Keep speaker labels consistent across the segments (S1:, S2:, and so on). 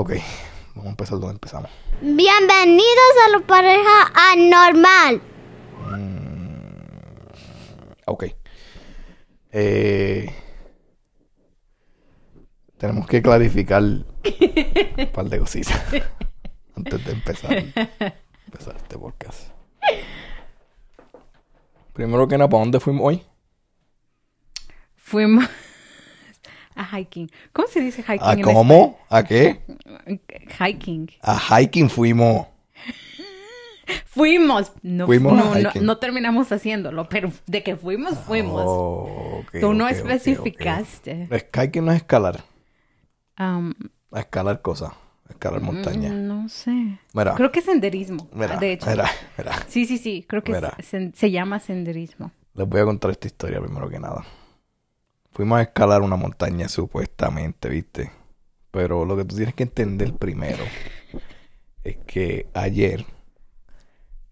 S1: Ok, vamos a empezar donde empezamos.
S2: Bienvenidos a la pareja anormal.
S1: Ok. Eh, tenemos que clarificar un par de cositas antes de empezar, empezar este podcast. Primero que nada, ¿para dónde fuimos hoy?
S3: Fuimos a hiking. ¿Cómo se dice hiking?
S1: ¿A
S3: en
S1: cómo? ¿A qué?
S3: Hiking.
S1: A hiking fuimos.
S3: Fuimos. No,
S1: Fuimos
S3: no, no, terminamos haciendo,lo pero de que fuimos, fuimos.
S1: Oh,
S3: Tú no especificaste.
S1: ok. Es que hiking no es escalar.
S3: Um,
S1: A escalar cosas. Escalar montaña.
S3: mm, no sé.
S1: Mira.
S3: Creo que es senderismo.
S1: Mira,
S3: de hecho.
S1: mira, mira.
S3: Sí, sí, sí. Creo que se llama senderismo.
S1: Les voy a contar esta historia primero que nada. Fuimos a escalar una montaña supuestamente, ¿viste? Pero lo que tú tienes que entender primero es que ayer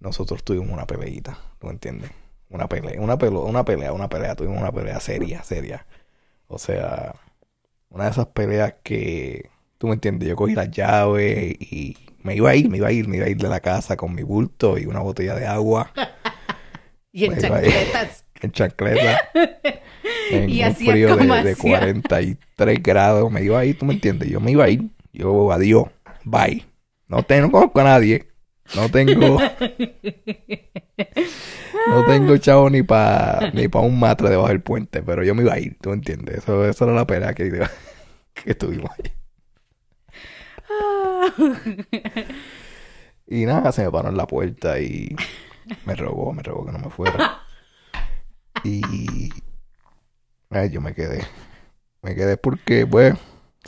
S1: nosotros tuvimos una peleita, ¿tú me entiendes? Una pelea, una pelo, una pelea, una pelea, tuvimos una pelea seria, seria. O sea, una de esas peleas que, tú me entiendes, yo cogí las llaves y me iba a ir, me iba a ir, me iba a ir de la casa con mi bulto y una botella de agua.
S3: Y en chancletas.
S1: En chancleta. En
S3: Y
S1: un frío de, de
S3: hacía.
S1: 43 grados. Me iba a ir, ¿tú me entiendes? Yo me iba a ir. Yo, adiós. Bye. No, te, no conozco a nadie. No tengo... no tengo chavo ni para ni pa un matre debajo del puente. Pero yo me iba a ir, ¿tú me entiendes? Eso, eso era la pelea que, que tuvimos ahí. Y nada, se me paró en la puerta y me rogó, me rogó que no me fuera. Y ay, yo me quedé. Me quedé porque, pues,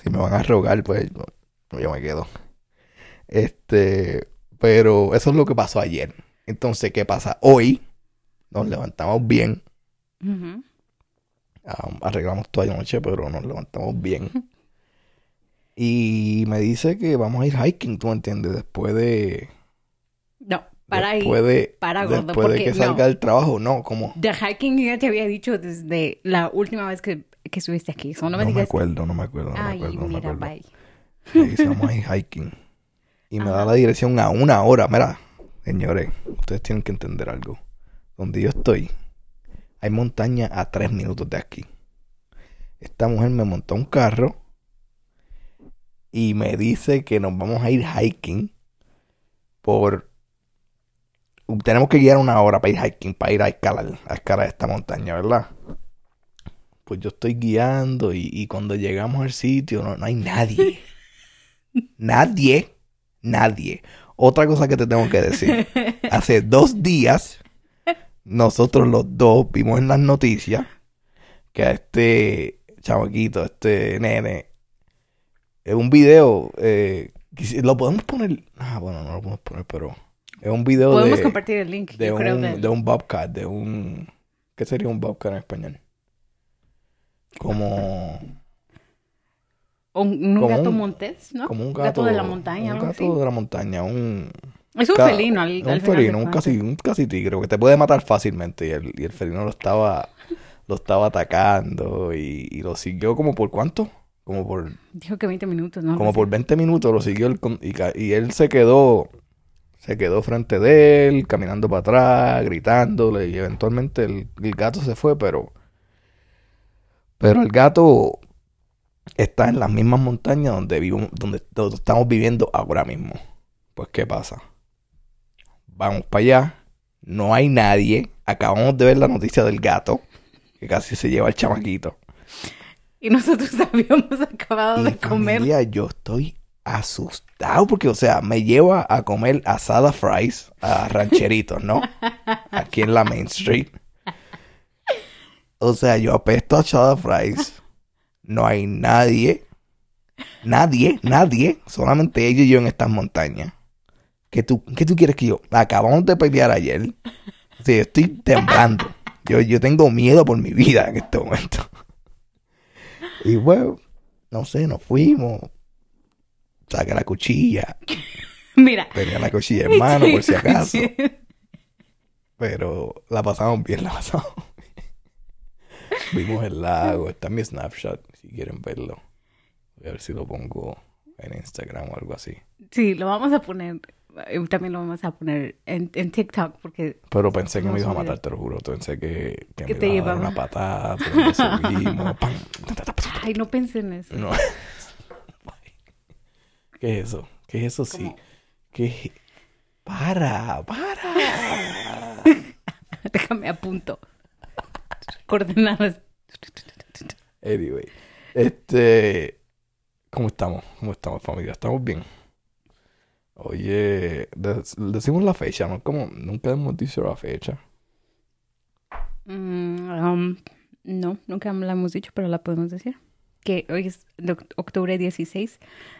S1: si me van a rogar, pues yo, yo me quedo. Este, pero eso es lo que pasó ayer. Entonces, ¿qué pasa? Hoy nos levantamos bien. Um, arreglamos toda la noche, pero nos levantamos bien. Y me dice que vamos a ir hiking, ¿tú me entiendes? Después de...
S3: Para
S1: después de,
S3: para, gordo,
S1: después de
S3: porque
S1: que salga
S3: no.
S1: del trabajo, no, como...
S3: De hiking ya te había dicho desde la última vez que, que estuviste aquí. So, no
S1: No
S3: me
S1: me acuerdo, no me acuerdo, no me
S3: Ay,
S1: acuerdo, no me
S3: mira,
S1: acuerdo.
S3: bye.
S1: Me dice, vamos a ir hiking. Y me da la dirección a una hora. Mira, señores, ustedes tienen que entender algo. Donde yo estoy, hay montaña a tres minutos de aquí. Esta mujer me montó un carro y me dice que nos vamos a ir hiking por... Tenemos que guiar una hora para ir hiking, para ir a escalar, a escalar esta montaña, ¿verdad? Pues yo estoy guiando y, y cuando llegamos al sitio no, no hay nadie. Nadie, nadie. Otra cosa que te tengo que decir. Hace dos días, nosotros los dos vimos en las noticias que a este chamaquito, este nene, es un video, eh, lo podemos poner, ah, bueno, no lo podemos poner, pero es un video
S3: Podemos
S1: de,
S3: compartir el link,
S1: de,
S3: yo creo,
S1: un,
S3: de-
S1: de un bobcat, de un, ¿qué sería un bobcat en español? Como...
S3: un, un
S1: como
S3: gato
S1: un-
S3: montés, ¿no?
S1: Como un gato,
S3: de la montaña,
S1: Un gato
S3: así.
S1: de la montaña, un...
S3: Es un
S1: ca-
S3: felino al,
S1: un
S3: al
S1: felino, un casi, un casi tigre, que te puede matar fácilmente. Y el, y el felino lo estaba, lo estaba atacando y, y lo siguió como por cuánto? Como por,
S3: Dijo que 20 minutos, ¿no?
S1: como por 20 minutos lo siguió el y él se quedó, se quedó frente de él, caminando para atrás, gritándole y eventualmente el, el gato se fue, pero, pero el gato está en las mismas montañas donde vivo, donde, donde estamos viviendo ahora mismo. Pues, ¿qué pasa? Vamos para allá, no hay nadie, acabamos de ver la noticia del gato, que casi se lleva al chamaquito.
S3: Y nosotros habíamos acabado
S1: Y
S3: de comer.
S1: familia, yo estoy asustado porque, o sea, me lleva a comer asada fries a rancheritos, ¿no? Aquí en la Main Street. O sea, yo apesto a asada fries. No hay nadie. Nadie, nadie. Solamente ellos y yo en estas montañas. ¿Qué tú, qué tú quieres que yo? Acabamos de pelear ayer. Sí, estoy temblando. Yo, yo tengo miedo por mi vida en este momento. Y bueno, no sé, nos fuimos. Saca la cuchilla.
S3: Mira.
S1: Tenía la cuchilla en mano por si acaso. Pero la pasamos bien, la pasamos bien. Vimos el lago. Está en mi snapshot, si quieren verlo. Voy a ver si lo pongo en Instagram o algo así.
S3: Sí, lo vamos a poner. eh, También lo vamos a poner en, en TikTok porque
S1: Pero pensé que me ibas a matar, te lo juro. Pensé que, que
S3: Que
S1: me
S3: te
S1: ibas a dar una patada, pero subimos.
S3: Ay, no pensé en eso.
S1: No. ¿Qué es eso? ¿Qué es eso? Sí. ¿Qué? Para, para.
S3: Déjame apunto. Coordenadas.
S1: Anyway, este, ¿cómo estamos? ¿Cómo estamos, familia? ¿Estamos bien? Oye, de- decimos la fecha, ¿no? Como nunca hemos dicho la fecha.
S3: Mm, um, no, nunca la hemos dicho, pero la podemos decir. Que hoy es de octubre 16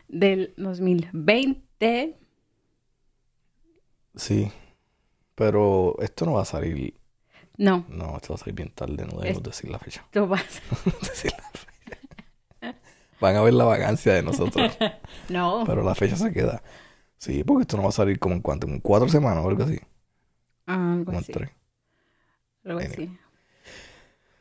S3: del 2020.
S1: Sí, pero esto no va a salir,
S3: No,
S1: no, esto va a salir bien tarde, no debemos decir la fecha.
S3: tú vas.
S1: Decir la fecha. Van a ver la vagancia de nosotros,
S3: No.
S1: pero la fecha se queda. Sí, porque esto no va a salir como en cuánto, en cuatro semanas o algo así,
S3: Algo
S1: como en
S3: así.
S1: tres.
S3: Algo
S1: Anyway.
S3: así.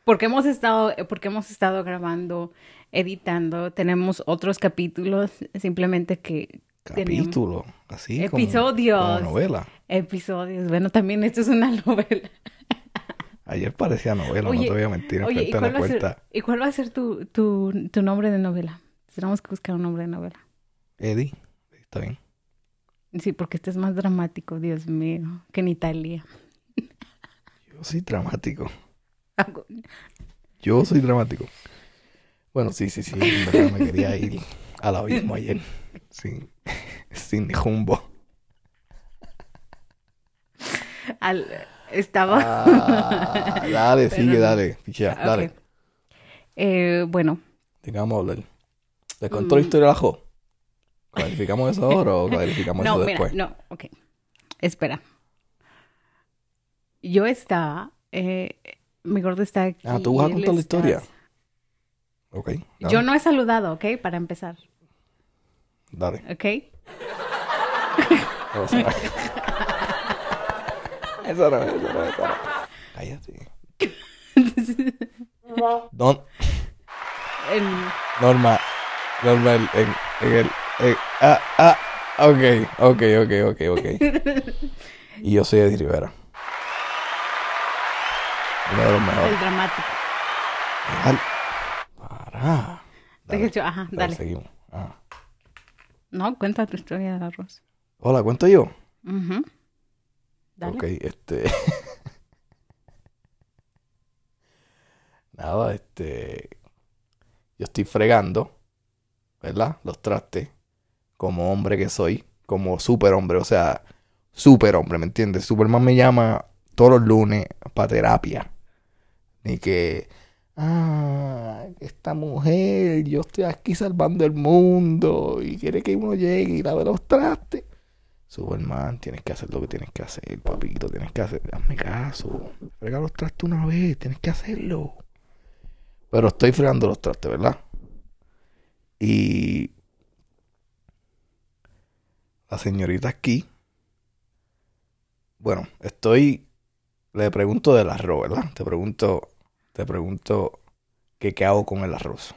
S3: Porque hemos estado, porque hemos estado grabando, editando, tenemos otros capítulos, simplemente que
S1: Capítulo, así
S3: Episodios.
S1: como novela.
S3: episodios. Bueno, también esto es una novela.
S1: Ayer parecía novela, no te voy a mentir,
S3: Oye, ¿y cuál,
S1: la
S3: va a ser. ¿y cuál va a ser tu, tu, tu nombre de novela? Tenemos que buscar un nombre de novela.
S1: Eddie, está bien.
S3: Sí, porque este es más dramático, Dios mío, que en Italia.
S1: Yo soy dramático. Yo soy dramático. Bueno, sí, sí, sí. En verdad me quería ir al abismo ayer. Sin, sin rumbo.
S3: Al- estaba...
S1: Ah, dale, sigue, dale. Pichea,
S3: Ok.
S1: dale.
S3: Eh, bueno,
S1: Digamos a hablar. ¿Les contó la
S3: Mm.
S1: historia de la Jo? ¿Clarificamos eso ahora o clarificamos
S3: no,
S1: eso
S3: mira,
S1: después?
S3: no, ok. Espera. Yo estaba... Eh, mi gordo está aquí.
S1: Ah, ¿tú vas a contar la historia? Ok. dale,
S3: Yo no he saludado, ¿ok? Para empezar,
S1: Dale.
S3: ¿ok?
S1: Eso no, eso no, eso no. Cállate. Don,
S3: En-
S1: Norma, Norma, en, en, en el, en- ah, ah, ok, ok, ok, ok, ok. Y yo soy Eddie Rivera. Uno de los mejores.
S3: el dramático.
S1: Dale. Para. Dale,
S3: yo- ajá, dale.
S1: seguimos. Ah.
S3: No, cuenta tu historia del arroz.
S1: Hola, ¿cuento yo?
S3: Ujú. Dale.
S1: Ok, este. Nada, este. Yo estoy fregando, ¿verdad? Los trastes. Como hombre que soy. Como super hombre, o sea, super hombre, ¿me entiendes? Superman me llama todos los lunes para terapia. Ni que. Ah, esta mujer, yo estoy aquí salvando el mundo y quiere que uno llegue y lave los trastes. Superman, tienes que hacer lo que tienes que hacer, papito, tienes que hacer, hazme caso. Frega los trastes una vez, tienes que hacerlo. Pero estoy fregando los trastes, ¿verdad? Y la señorita aquí, bueno, estoy, le pregunto del arroz, ¿verdad? Te pregunto, te pregunto que qué hago con el arroz.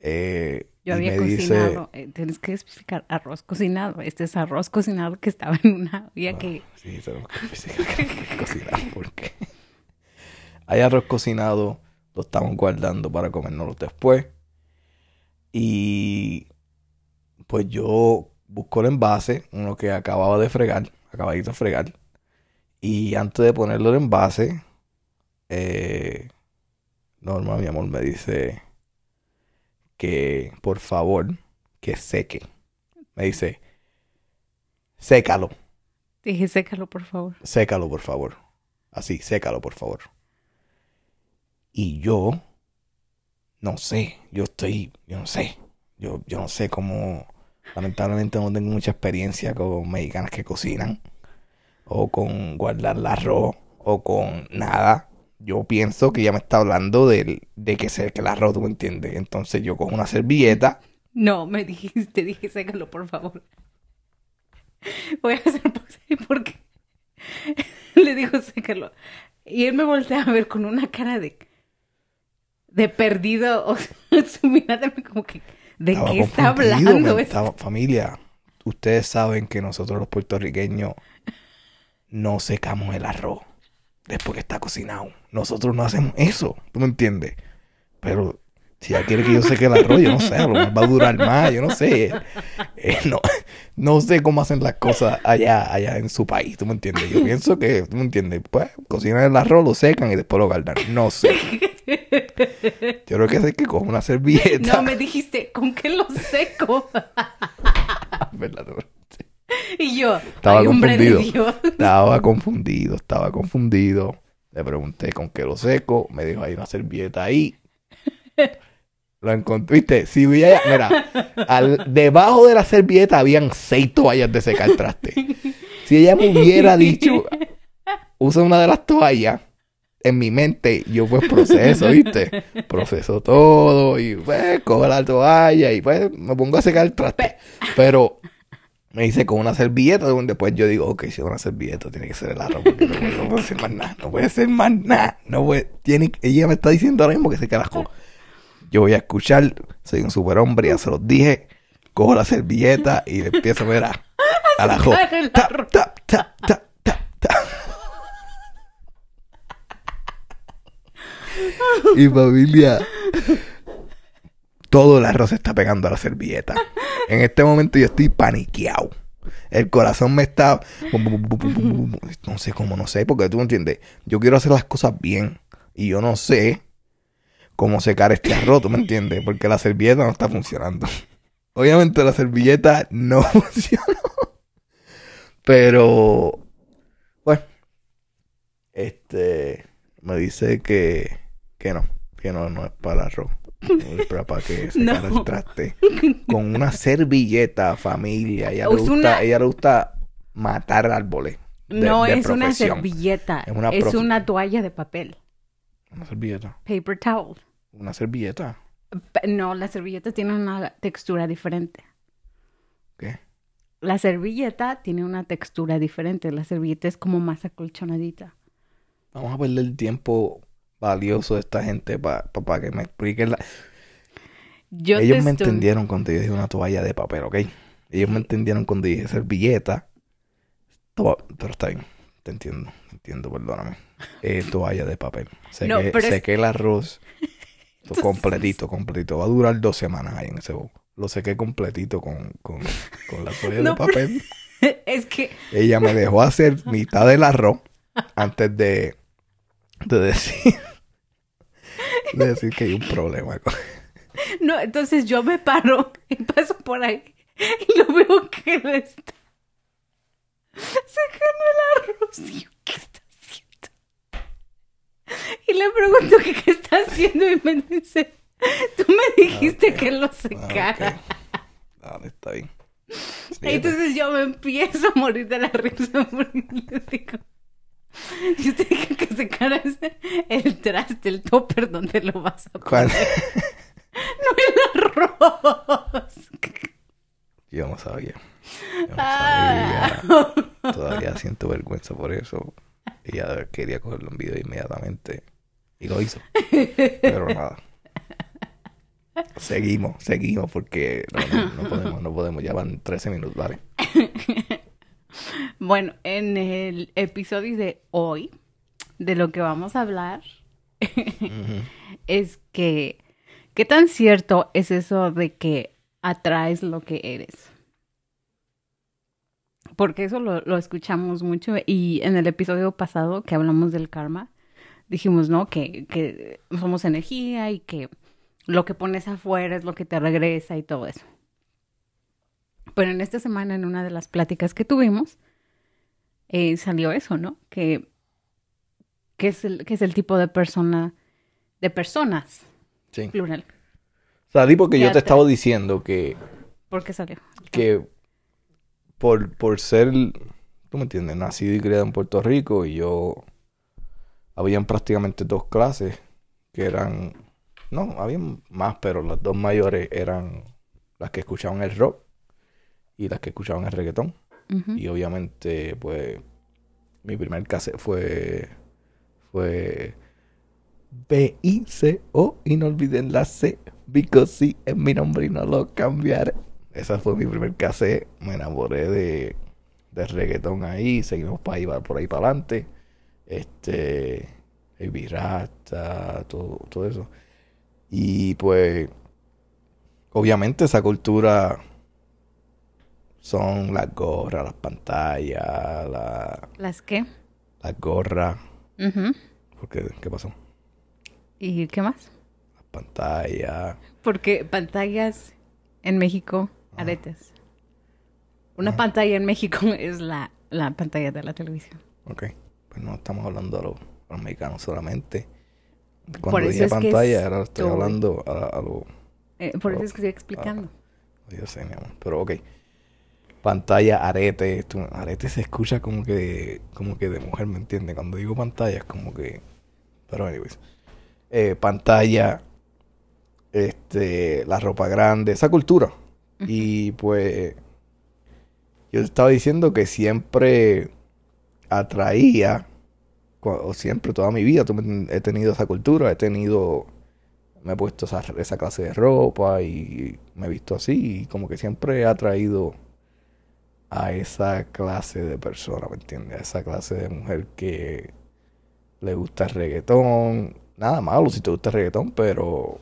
S1: Eh,
S3: Yo había
S1: me dice-
S3: cocinado, eh, tienes que especificar arroz cocinado. Este es arroz cocinado que estaba en una olla
S1: Ah,
S3: que...
S1: Sí, tenemos que cocinar porque hay arroz cocinado, lo estamos guardando para comérnoslo después. Y pues yo busco el envase, uno que acababa de fregar, acabadito de fregar. Y antes de ponerlo en envase, eh, Norma, mi amor, me dice que por favor que seque. Me dice, sécalo.
S3: Dije, sécalo, por favor.
S1: Sécalo, por favor. Así, sécalo, por favor. Y yo, no sé, yo estoy, yo no sé, yo, yo no sé cómo, lamentablemente no tengo mucha experiencia con mexicanas que cocinan, o con guardar el arroz, o con nada. Yo pienso que ella me está hablando del, de que seque el arroz, ¿tú me entiendes? Entonces yo cojo una servilleta,
S3: No, me dijiste, dije, sécalo, por favor. Voy a hacer pausa porque le digo, sécalo. Y él me voltea a ver con una cara de, de perdido. O sea, su mirada como que, ¿De
S1: Estaba
S3: qué está hablando?
S1: Estaba- familia, ustedes saben que nosotros los puertorriqueños no secamos el arroz después que está cocinado. Nosotros no hacemos eso, ¿tú me entiendes? Pero si ella quiere que yo seque el arroz, yo no sé, a lo mejor va a durar más, yo no sé. Eh, no, no sé cómo hacen las cosas allá, allá en su país, ¿tú me entiendes? Yo pienso que, ¿tú me entiendes? Pues cocinan el arroz, lo secan y después lo guardan. No sé. Yo creo que es que coge una servilleta.
S3: No, me dijiste, ¿con qué lo seco?
S1: ¿Verdad?
S3: y yo,
S1: Estaba
S3: ay, hombre de
S1: confundido.
S3: Dios.
S1: Estaba confundido, estaba confundido. Le pregunté con qué lo seco. Me dijo, hay una servilleta ahí. Lo encontré, viste, si hubiera, mira, al, debajo de la servilleta habían seis toallas de secar traste. Si ella me hubiera dicho, usa una de las toallas, en mi mente, yo pues proceso, viste, proceso todo y pues cojo la toalla y pues me pongo a secar el traste. Pero me dice con una servilleta, donde después yo digo, ok, si es una servilleta, tiene que ser el arroz, porque no, puede- ser más nada, no puede ser más nada, no puede, tiene, ella me está diciendo ahora mismo que se carajo. Yo voy a escuchar, soy un superhombre, ya se los dije, cojo la servilleta y le empiezo a ver a, a la jo.
S3: Sacar el
S1: Tap,
S3: arroz.
S1: tap, tap, tap, tap, tap. Y familia, todo el arroz se está pegando a la servilleta. En este momento yo estoy paniqueado. El corazón me está... No sé cómo, no sé, porque tú me entiendes. Yo quiero hacer las cosas bien. Y yo no sé cómo secar este arroz, ¿tú me entiendes? Porque la servilleta no está funcionando. Obviamente la servilleta no funcionó. Pero... Bueno. Este... Me dice que... Que no. Que no, no es para arroz. Es para, que secara
S3: No.
S1: el traste. Con una servilleta, familia. Ella le gusta,
S3: una-
S1: ella le gusta matar árboles. de-
S3: no
S1: de
S3: es una servilleta,
S1: Es una
S3: es
S1: profe-
S3: una toalla de papel.
S1: Una servilleta.
S3: Paper towel.
S1: Una servilleta.
S3: No, la servilleta tiene una textura diferente.
S1: ¿Qué?
S3: La servilleta tiene una textura diferente. La servilleta es como más acolchonadita.
S1: Vamos a perder el tiempo valioso de esta gente para que me expliquen la...
S3: Yo
S1: Ellos me
S3: estoy-
S1: entendieron cuando yo dije una toalla de papel, ¿ok? Ellos me entendieron cuando dije servilleta. To- Pero está bien. Te entiendo. Te entiendo, perdóname. Eh, toalla de papel.
S3: No, pero es-
S1: sequé el arroz. to- completito, completito. Va a durar dos semanas ahí en ese bowl. Lo sequé completito con, con, con la toalla
S3: No,
S1: de
S3: pero-
S1: papel.
S3: es que
S1: Ella me dejó hacer mitad del arroz antes de, de decir de decir que hay un problema con
S3: no, entonces yo me paro y paso por ahí y lo veo que le está sacando el arroz. Y yo, ¿qué está haciendo? Y le pregunto que qué está haciendo y me dice, tú me dijiste
S1: Ok.
S3: que lo
S1: Ah,
S3: secara.
S1: ok. Dale, está bien.
S3: Entonces yo me empiezo a morir de la risa porque le digo, yo te dije que secaras el traste, el topper donde lo vas a
S1: ¿cuál?
S3: poner, no el arroz.
S1: Yo no sabía. Yo no
S3: Ah.
S1: Todavía siento vergüenza por eso. Ella quería cogerlo en video inmediatamente. Y lo hizo. Pero nada. Seguimos, seguimos porque no, no- no podemos, no podemos. Ya van 13 minutos, ¿vale?
S3: Bueno, en el episodio de hoy, de lo que vamos a hablar, es que, ¿qué tan cierto es eso de que atraes lo que eres? Porque eso lo, lo escuchamos mucho y en el episodio pasado que hablamos del karma, dijimos, ¿no? Que, que somos energía y que lo que pones afuera es lo que te regresa y todo eso. Pero en esta semana, en una de las pláticas que tuvimos, eh, salió eso, ¿no? Que, que, es el, que es el tipo de persona, de personas,
S1: Sí.
S3: plural.
S1: Salí porque yo
S3: Ya
S1: te
S3: te-
S1: estaba diciendo que,
S3: ¿Por qué salió?
S1: que por, por ser, tú me entiendes, nacido y criado en Puerto Rico y yo, habían prácticamente dos clases que eran, no, habían más, pero las dos mayores eran las que escuchaban el rock y las que escuchaban el reggaetón. Y obviamente, pues, mi primer cassette fue, fue B-I-C-O, y no olviden la C, Because sí, es mi nombre y no lo cambiaré. Esa fue mi primer cassette. Me enamoré de, de reggaetón ahí. Seguimos para ahí, por ahí para adelante. Este. Baby Rasta, todo, todo eso. Y pues. Obviamente esa cultura son las gorras, las pantallas, la,
S3: ¿Las qué?
S1: las gorras.
S3: Ujú.
S1: ¿Por qué? ¿Qué pasó?
S3: ¿Y qué más?
S1: Las pantallas.
S3: Porque pantallas en México,
S1: Ah.
S3: aretes. Una pantalla en México es la, la pantalla de la televisión.
S1: Ok. Pues no estamos hablando a los, a los mexicanos solamente. Cuando
S3: Por eso que
S1: pantalla, ahora estoy hablando a, a los...
S3: Eh, por eso es que estoy explicando.
S1: Yo sé, mi amor. Pero ok. Pantalla, arete. arete se escucha como que, como que de mujer, ¿me entiendes? Cuando digo pantalla es como que... Pero anyways. Eh, pantalla. Este... La ropa grande. Esa cultura. Y pues... Yo estaba diciendo que siempre atraía... O siempre, toda mi vida, he tenido esa cultura. He tenido me he puesto esa, esa clase de ropa y me he visto así y como que siempre he atraído a esa clase de persona, ¿me entiendes? A esa clase de mujer que le gusta el reggaetón. Nada malo si te gusta el reggaetón, pero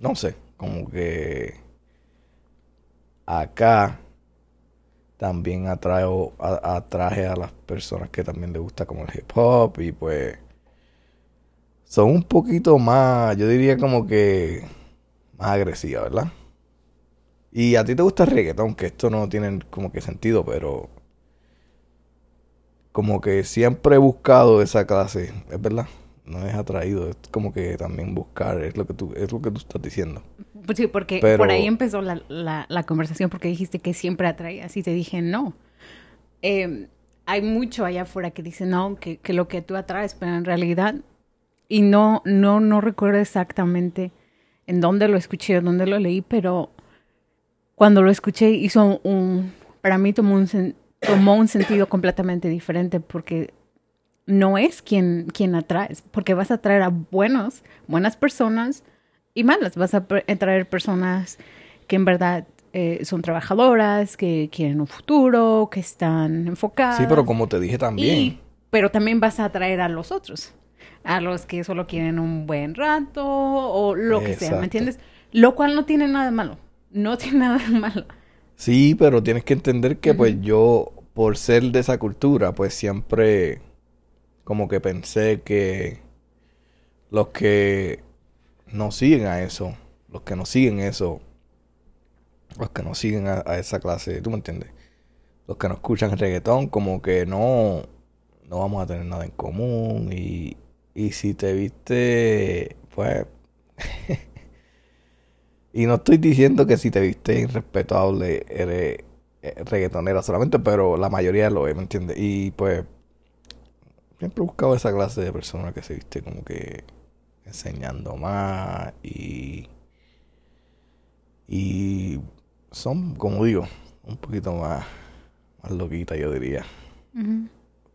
S1: no sé, como que acá también atraigo, a- atraje a las personas que también les gusta como el hip hop y pues son un poquito más, yo diría como que más agresivas, ¿verdad? Y a ti te gusta el reggaetón, que esto no tiene como que sentido, pero como que siempre he buscado esa clase, es verdad, no es atraído, es como que también buscar, es lo que tú, es lo que tú estás diciendo.
S3: Pues sí, porque
S1: Pero-
S3: por ahí empezó la, la, la conversación porque dijiste que siempre atraías y te dije no. Eh, hay mucho allá afuera que dice no, que, que lo que tú atraes, pero en realidad, y no, no, no recuerdo exactamente en dónde lo escuché o dónde lo leí, pero cuando lo escuché hizo un, para mí tomó un, tomó un sentido completamente diferente porque no es quien, quien atraes, porque vas a atraer a buenos, buenas personas y malas. Vas a atraer personas que en verdad eh, son trabajadoras, que quieren un futuro, que están enfocadas.
S1: Sí, pero como te dije también,
S3: Y- pero también vas a atraer a los otros, a los que solo quieren un buen rato o lo que sea. ¿me entiendes? Lo cual no tiene nada de malo, no tiene nada de malo.
S1: Sí, pero tienes que entender que pues yo, por ser de esa cultura, pues siempre como que pensé que los que no siguen a eso, los que no siguen eso, los que no siguen a, a esa clase, ¿tú me entiendes? Los que no escuchan reggaetón, como que no, no vamos a tener nada en común y, y si te viste, pues... Y no estoy diciendo que si te viste irrespetable eres eh, reggaetonera solamente, pero la mayoría lo es, ¿me entiendes? Y pues siempre he buscado esa clase de persona que se viste como que enseñando más y y son, como digo, un poquito más más loquita yo diría.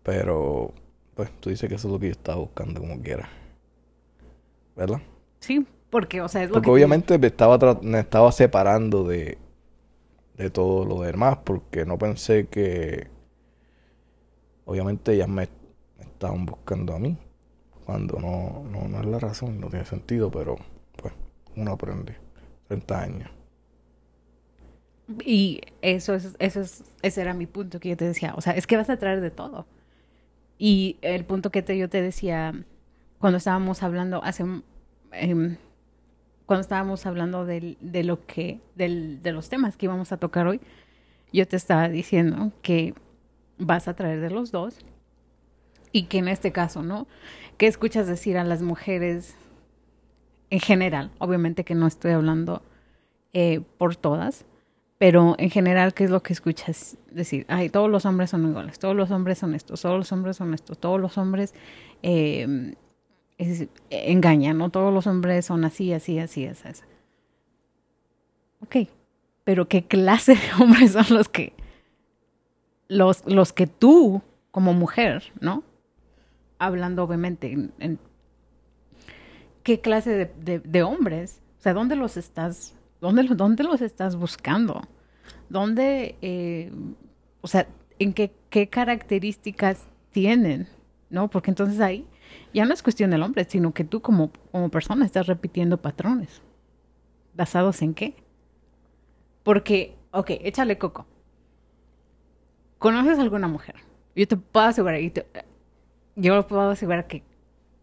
S1: Pero pues tú dices que eso es lo que yo estaba buscando como quiera. ¿Verdad?
S3: Sí, porque, o sea, es lo
S1: Porque
S3: que...
S1: obviamente me estaba, me estaba separando de, de todo lo demás, porque no pensé que obviamente ellas me, me estaban buscando a mí, cuando no, no, no es la razón, no tiene sentido, pero pues uno aprende. 30 años.
S3: Y eso es, eso es, ese era mi punto que yo te decía. O sea, es que vas a traer de todo. Y el punto que te, yo te decía cuando estábamos hablando hace, em, cuando estábamos hablando del, de lo que, del, de los temas que íbamos a tocar hoy, yo te estaba diciendo que vas a traer de los dos y que en este caso, ¿no? ¿Qué escuchas decir a las mujeres en general? Obviamente que no estoy hablando eh, por todas, pero en general, ¿qué es lo que escuchas decir? Ay, todos los hombres son iguales, todos los hombres son estos, todos los hombres son estos, todos los hombres eh, es- engañan, ¿no? Todos los hombres son así, así, así, así. así. Ok, pero ¿qué clase de hombres son los que, los, los que tú, como mujer, ¿no? Hablando obviamente en, ¿qué clase de, de- hombres sea, ¿dónde los estás, dónde, dónde los estás buscando? ¿Dónde, eh, o sea, en qué, qué características tienen? ¿No? Porque entonces ahí ya no es cuestión del hombre, sino que tú como, como persona estás repitiendo patrones. ¿Basados en qué? Porque, ok, échale coco. ¿Conoces alguna mujer? Yo te puedo asegurar, y yo puedo asegurar que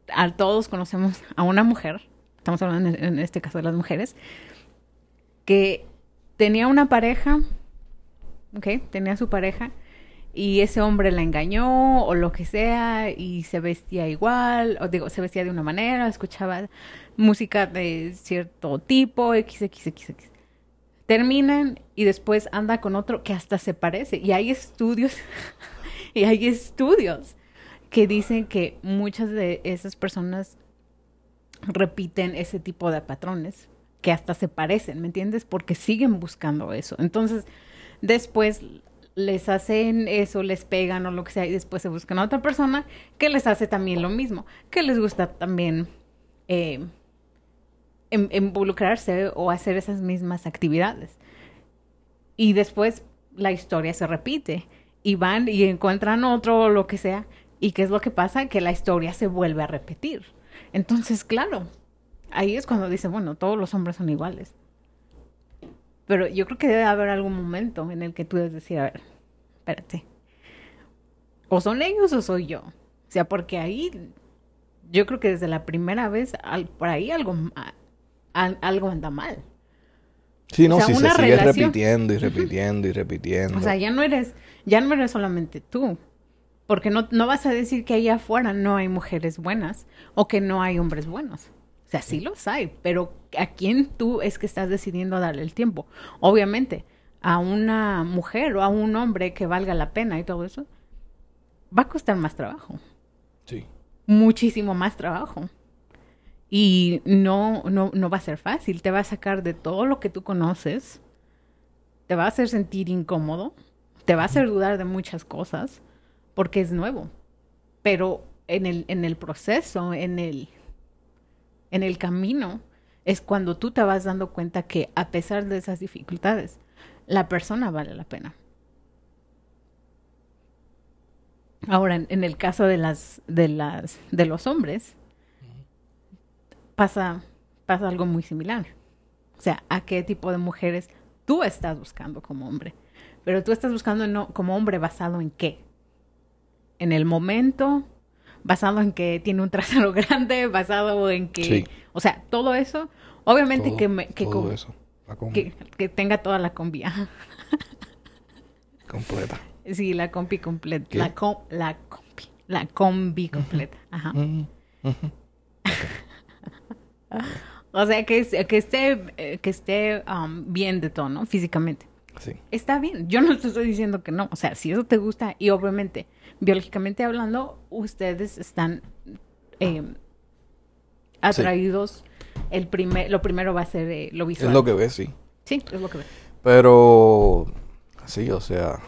S3: a todos conocemos a una mujer, estamos hablando en este caso de las mujeres, que tenía una pareja, ok, tenía su pareja, y ese hombre la engañó o lo que sea, y se vestía igual, o digo, se vestía de una manera, escuchaba música de cierto tipo, XXXX. Terminan y después anda con otro que hasta se parece. Y hay estudios, y hay estudios que dicen que muchas de esas personas repiten ese tipo de patrones que hasta se parecen, ¿me entiendes? Porque siguen buscando eso. Entonces, después les hacen eso, les pegan o lo que sea, y después se buscan a otra persona que les hace también lo mismo, que les gusta también eh, em- involucrarse o hacer esas mismas actividades. Y después la historia se repite y van y encuentran otro o lo que sea. ¿Y qué es lo que pasa? Que la historia se vuelve a repetir. Entonces, claro, ahí es cuando dice, bueno, todos los hombres son iguales. Pero yo creo que debe haber algún momento en el que tú debes decir, a ver, espérate. O son ellos o soy yo. O sea, porque ahí yo creo que desde la primera vez, al- por ahí algo, al- algo anda mal.
S1: Sí, no,
S3: O sea,
S1: si se sigue
S3: relación-
S1: repitiendo y repitiendo y repitiendo.
S3: O sea, ya no eres, ya no eres solamente tú. Porque no, no vas a decir que allá afuera no hay mujeres buenas o que no hay hombres buenos. Sea, sí los hay, pero ¿a quién tú es que estás decidiendo darle el tiempo? Obviamente, a una mujer o a un hombre que valga la pena y todo eso, va a costar más trabajo
S1: sí.
S3: muchísimo más trabajo. Y no, no, no va a ser fácil. Te va a sacar de todo lo que tú conoces. Te va a hacer sentir incómodo. Te va a hacer dudar de muchas cosas. Porque es nuevo. Pero en el, en el proceso, en el, en el camino, es cuando tú te vas dando cuenta que a pesar de esas dificultades, la persona vale la pena. Ahora, en, el caso de las, de las, de los hombres, pasa, pasa algo muy similar. O sea, a qué tipo de mujeres tú estás buscando como hombre. Pero tú estás buscando no, como hombre basado en qué? En el momento, basado en que tiene un trasero grande, basado en que,
S1: Sí.
S3: o sea, todo eso, obviamente
S1: Todo,
S3: que, me- que,
S1: todo
S3: com-
S1: eso. La combi
S3: que, que tenga toda la combi.
S1: completa.
S3: Sí, la combi completa.
S1: ¿Qué?
S3: La, com- la combi. La combi completa. Ajá. O sea, que, que esté, eh, que esté um, bien de todo, ¿no? Físicamente.
S1: Sí.
S3: Está bien. Yo no te estoy diciendo que no. O sea, si eso te gusta y obviamente, biológicamente hablando, ustedes están eh, atraídos. El primer, lo primero va a ser eh, lo visual.
S1: Es lo que ves, sí.
S3: Sí, es lo que ves.
S1: Pero, sí, o sea,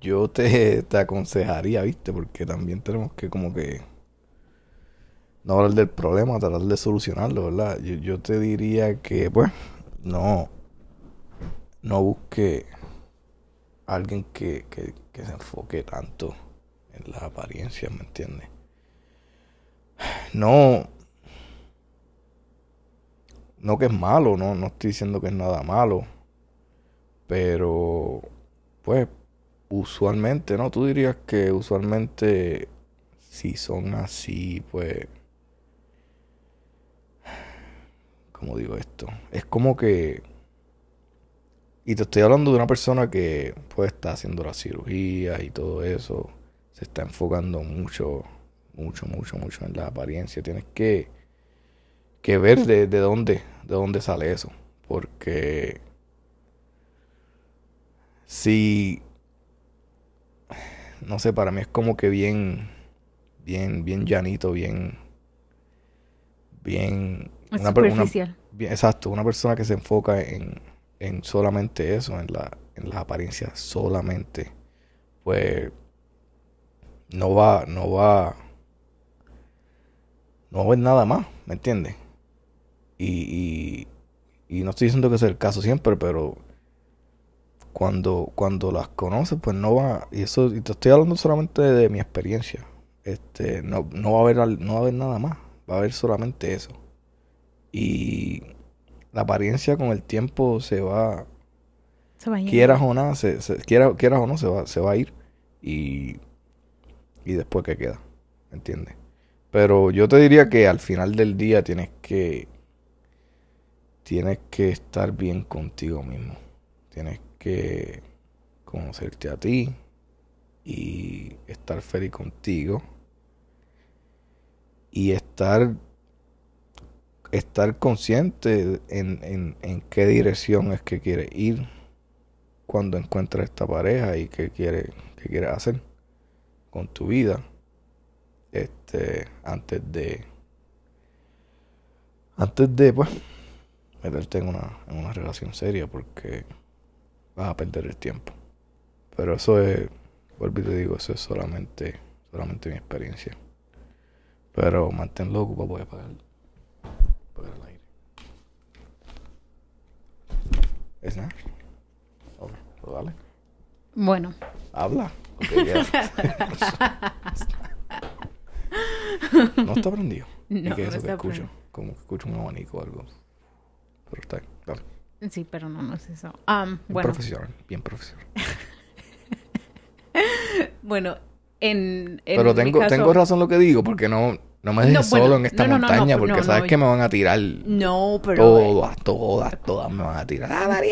S1: yo te, te aconsejaría, ¿viste? Porque también tenemos que como que no hablar del problema, tratar de solucionarlo, ¿verdad? Yo, yo te diría que, pues, no, no busque a alguien que, que, que se enfoque tanto las apariencias, ¿me entiendes? No, no que es malo, no, no estoy diciendo que es nada malo. Pero, pues, usualmente, ¿no? Tú dirías que usualmente, si son así, pues, ¿cómo digo esto? Es como que, y te estoy hablando de una persona que, pues, está haciendo la cirugía y todo eso, se está enfocando mucho, mucho, mucho, mucho en la apariencia. Tienes que, que ver de, de dónde, de dónde sale eso, porque si no sé, para mí es como que bien, bien, bien llanito, bien, bien,
S3: Es
S1: una per- una-
S3: superficial.
S1: bien- exacto, una persona que se enfoca en, en solamente eso, en la, en las apariencias solamente, pues no va, no va, no va a ver nada más, ¿me entiendes? Y, y, y no estoy diciendo que sea el caso siempre, pero cuando, cuando las conoces, pues no va, y eso, y te estoy hablando solamente de mi experiencia, este, no, no va a haber, no va a haber nada más, va a haber solamente eso. Y la apariencia con el tiempo se va,
S3: Se va a
S1: quieras o no, se, se- quiera- quieras o no, se va, se va a ir. Y, y después qué queda, ¿me entiendes? Pero yo te diría que al final del día tienes que tienes que estar bien contigo mismo. Tienes que conocerte a ti y estar feliz contigo y estar estar consciente en, en, en qué dirección es que quieres ir cuando encuentres esta pareja y qué quieres qué quieres hacer con tu vida este antes de antes de pues meterte en una, en una relación seria porque vas a perder el tiempo. Pero eso es vuelvo y te digo eso es solamente solamente mi experiencia. Pero manténlo ocupado para poder pagar el aire. Es nada. Ok, pues dale.
S3: Bueno,
S1: habla que no está prendido
S3: No,
S1: ¿Y
S3: no
S1: es eso que
S3: está
S1: escucho?
S3: prendido.
S1: Como que escucho un abanico o algo. Pero está
S3: sí, pero no, no es eso. Bueno,
S1: profesional, bien profesional.
S3: bueno, en, en
S1: Pero tengo,
S3: caso-
S1: tengo razón lo que digo, porque no, no me dejes
S3: No, bueno,
S1: solo en esta
S3: no, no, no,
S1: montaña,
S3: no,
S1: porque
S3: no,
S1: sabes
S3: no,
S1: que me van a tirar
S3: No, pero... eh,
S1: todas, todas, todas me van a tirar. ¡Ah!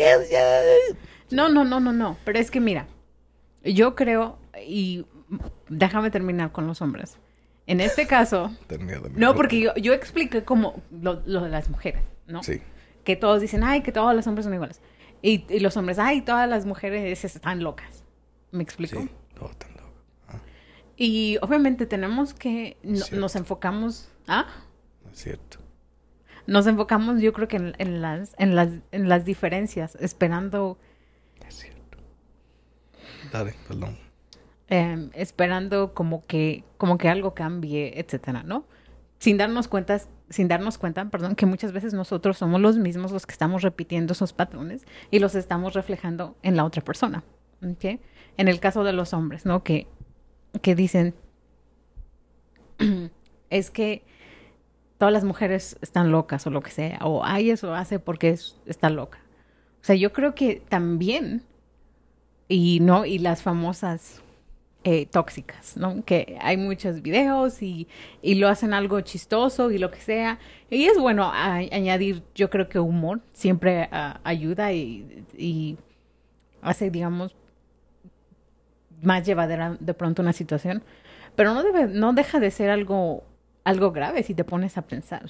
S3: No, no, no, no, no. Pero es que mira, yo creo, y déjame terminar con los hombres. En este caso, no, porque yo, yo expliqué como lo, lo de las mujeres, ¿no?
S1: Sí,
S3: Que todos dicen, ay, que todos los hombres son iguales. Y, y los hombres, ay, todas las mujeres están locas. ¿Me explico?
S1: sí, todos están locos. Ah,
S3: Y obviamente tenemos que, no- nos enfocamos, ¿ah?
S1: no es cierto.
S3: Nos enfocamos, yo creo que en, en las, en, las, en las diferencias, esperando. Eh, esperando como que, como que algo cambie, etcétera, ¿no? Sin darnos cuenta, sin darnos cuenta, perdón, que muchas veces nosotros somos los mismos los que estamos repitiendo esos patrones y los estamos reflejando en la otra persona. En el caso de los hombres, ¿no? Que, que dicen, es que todas las mujeres están locas o lo que sea, o ay, eso hace porque es- está loca. O sea, yo creo que también, y no, y las famosas eh, tóxicas, ¿no? Que hay muchos videos y, y lo hacen algo chistoso y lo que sea. Y es bueno añadir, yo creo que humor siempre ayuda y, y hace, digamos, más llevadera de pronto una situación. Pero no debe, no deja de ser algo, algo grave si te pones a pensar.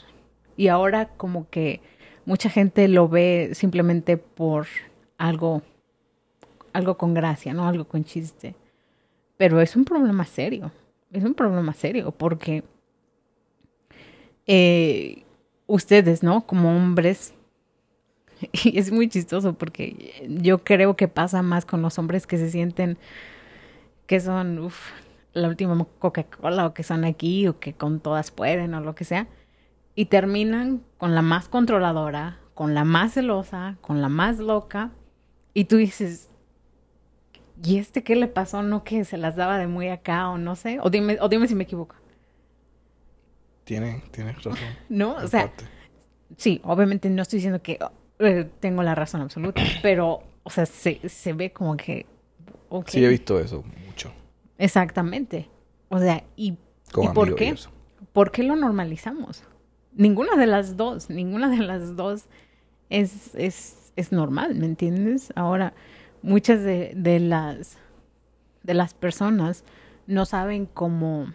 S3: Y ahora como que mucha gente lo ve simplemente por algo, algo con gracia, ¿no? Algo con chiste. Pero es un problema serio. Es un problema serio porque eh, ustedes, ¿no? Como hombres, y es muy chistoso porque yo creo que pasa más con los hombres que se sienten que son uf, la última Coca-Cola o que son aquí o que con todas pueden o lo que sea. Y terminan con la más controladora, con la más celosa, con la más loca. Y tú dices, ¿y este qué le pasó? ¿No que se las daba de muy acá o no sé? O dime, o dime si me equivoco.
S1: Tienes, tienes razón.
S3: ¿No? O sea,
S1: parte.
S3: sí, obviamente no estoy diciendo que eh, tengo la razón absoluta, pero, o sea, se, se ve como que...
S1: Sí, he visto eso mucho.
S3: Exactamente. O sea, ¿y, ¿y por
S1: y
S3: qué?
S1: eso.
S3: ¿Por qué lo normalizamos? Ninguna de las dos, ninguna de las dos es, es, es normal, ¿me entiendes? Ahora, muchas de, de las de las personas no saben cómo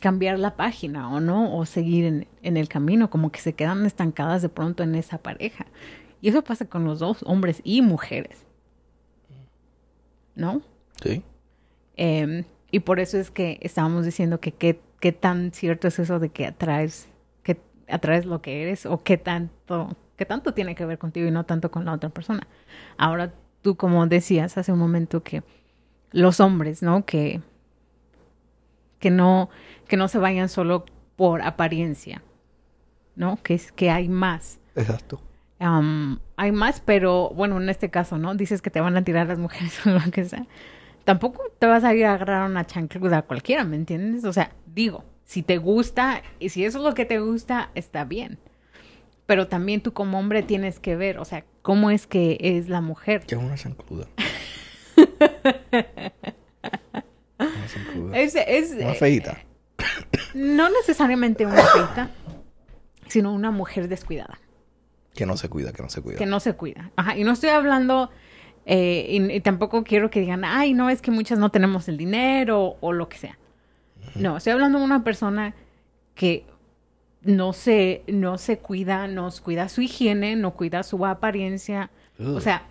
S3: cambiar la página o no, o seguir en, en el camino, como que se quedan estancadas de pronto en esa pareja. Y eso pasa con los dos, hombres y mujeres. ¿No?
S1: Sí.
S3: Eh, y por eso es que estábamos diciendo que qué, qué tan cierto es eso de que atraes, que atraes lo que eres o qué tanto, qué tanto tiene que ver contigo y no tanto con la otra persona. Ahora tú como decías hace un momento que los hombres, ¿no? Que, que no, que no se vayan solo por apariencia, ¿no? Que es que hay más.
S1: Exacto.
S3: Am, hay más, pero bueno, en este caso, ¿no? Dices que te van a tirar las mujeres o lo que sea. Tampoco te vas a ir a agarrar una chancluda cualquiera, ¿me entiendes? O sea, digo, si te gusta y si eso es lo que te gusta, está bien. Pero también tú como hombre tienes que ver, o sea, cómo es que es la mujer.
S1: ¿Qué es una chancluda? una chancluda.
S3: Es, es,
S1: Una
S3: eh,
S1: feita.
S3: no necesariamente una feita, sino una mujer descuidada.
S1: Que no se cuida, que no se cuida.
S3: que no se cuida. Ajá, y no estoy hablando, eh, y, y tampoco quiero que digan, ay, no, es que muchas no tenemos el dinero o lo que sea. No, estoy hablando de una persona que no se, no se cuida, no cuida su higiene, no cuida su apariencia. O sea,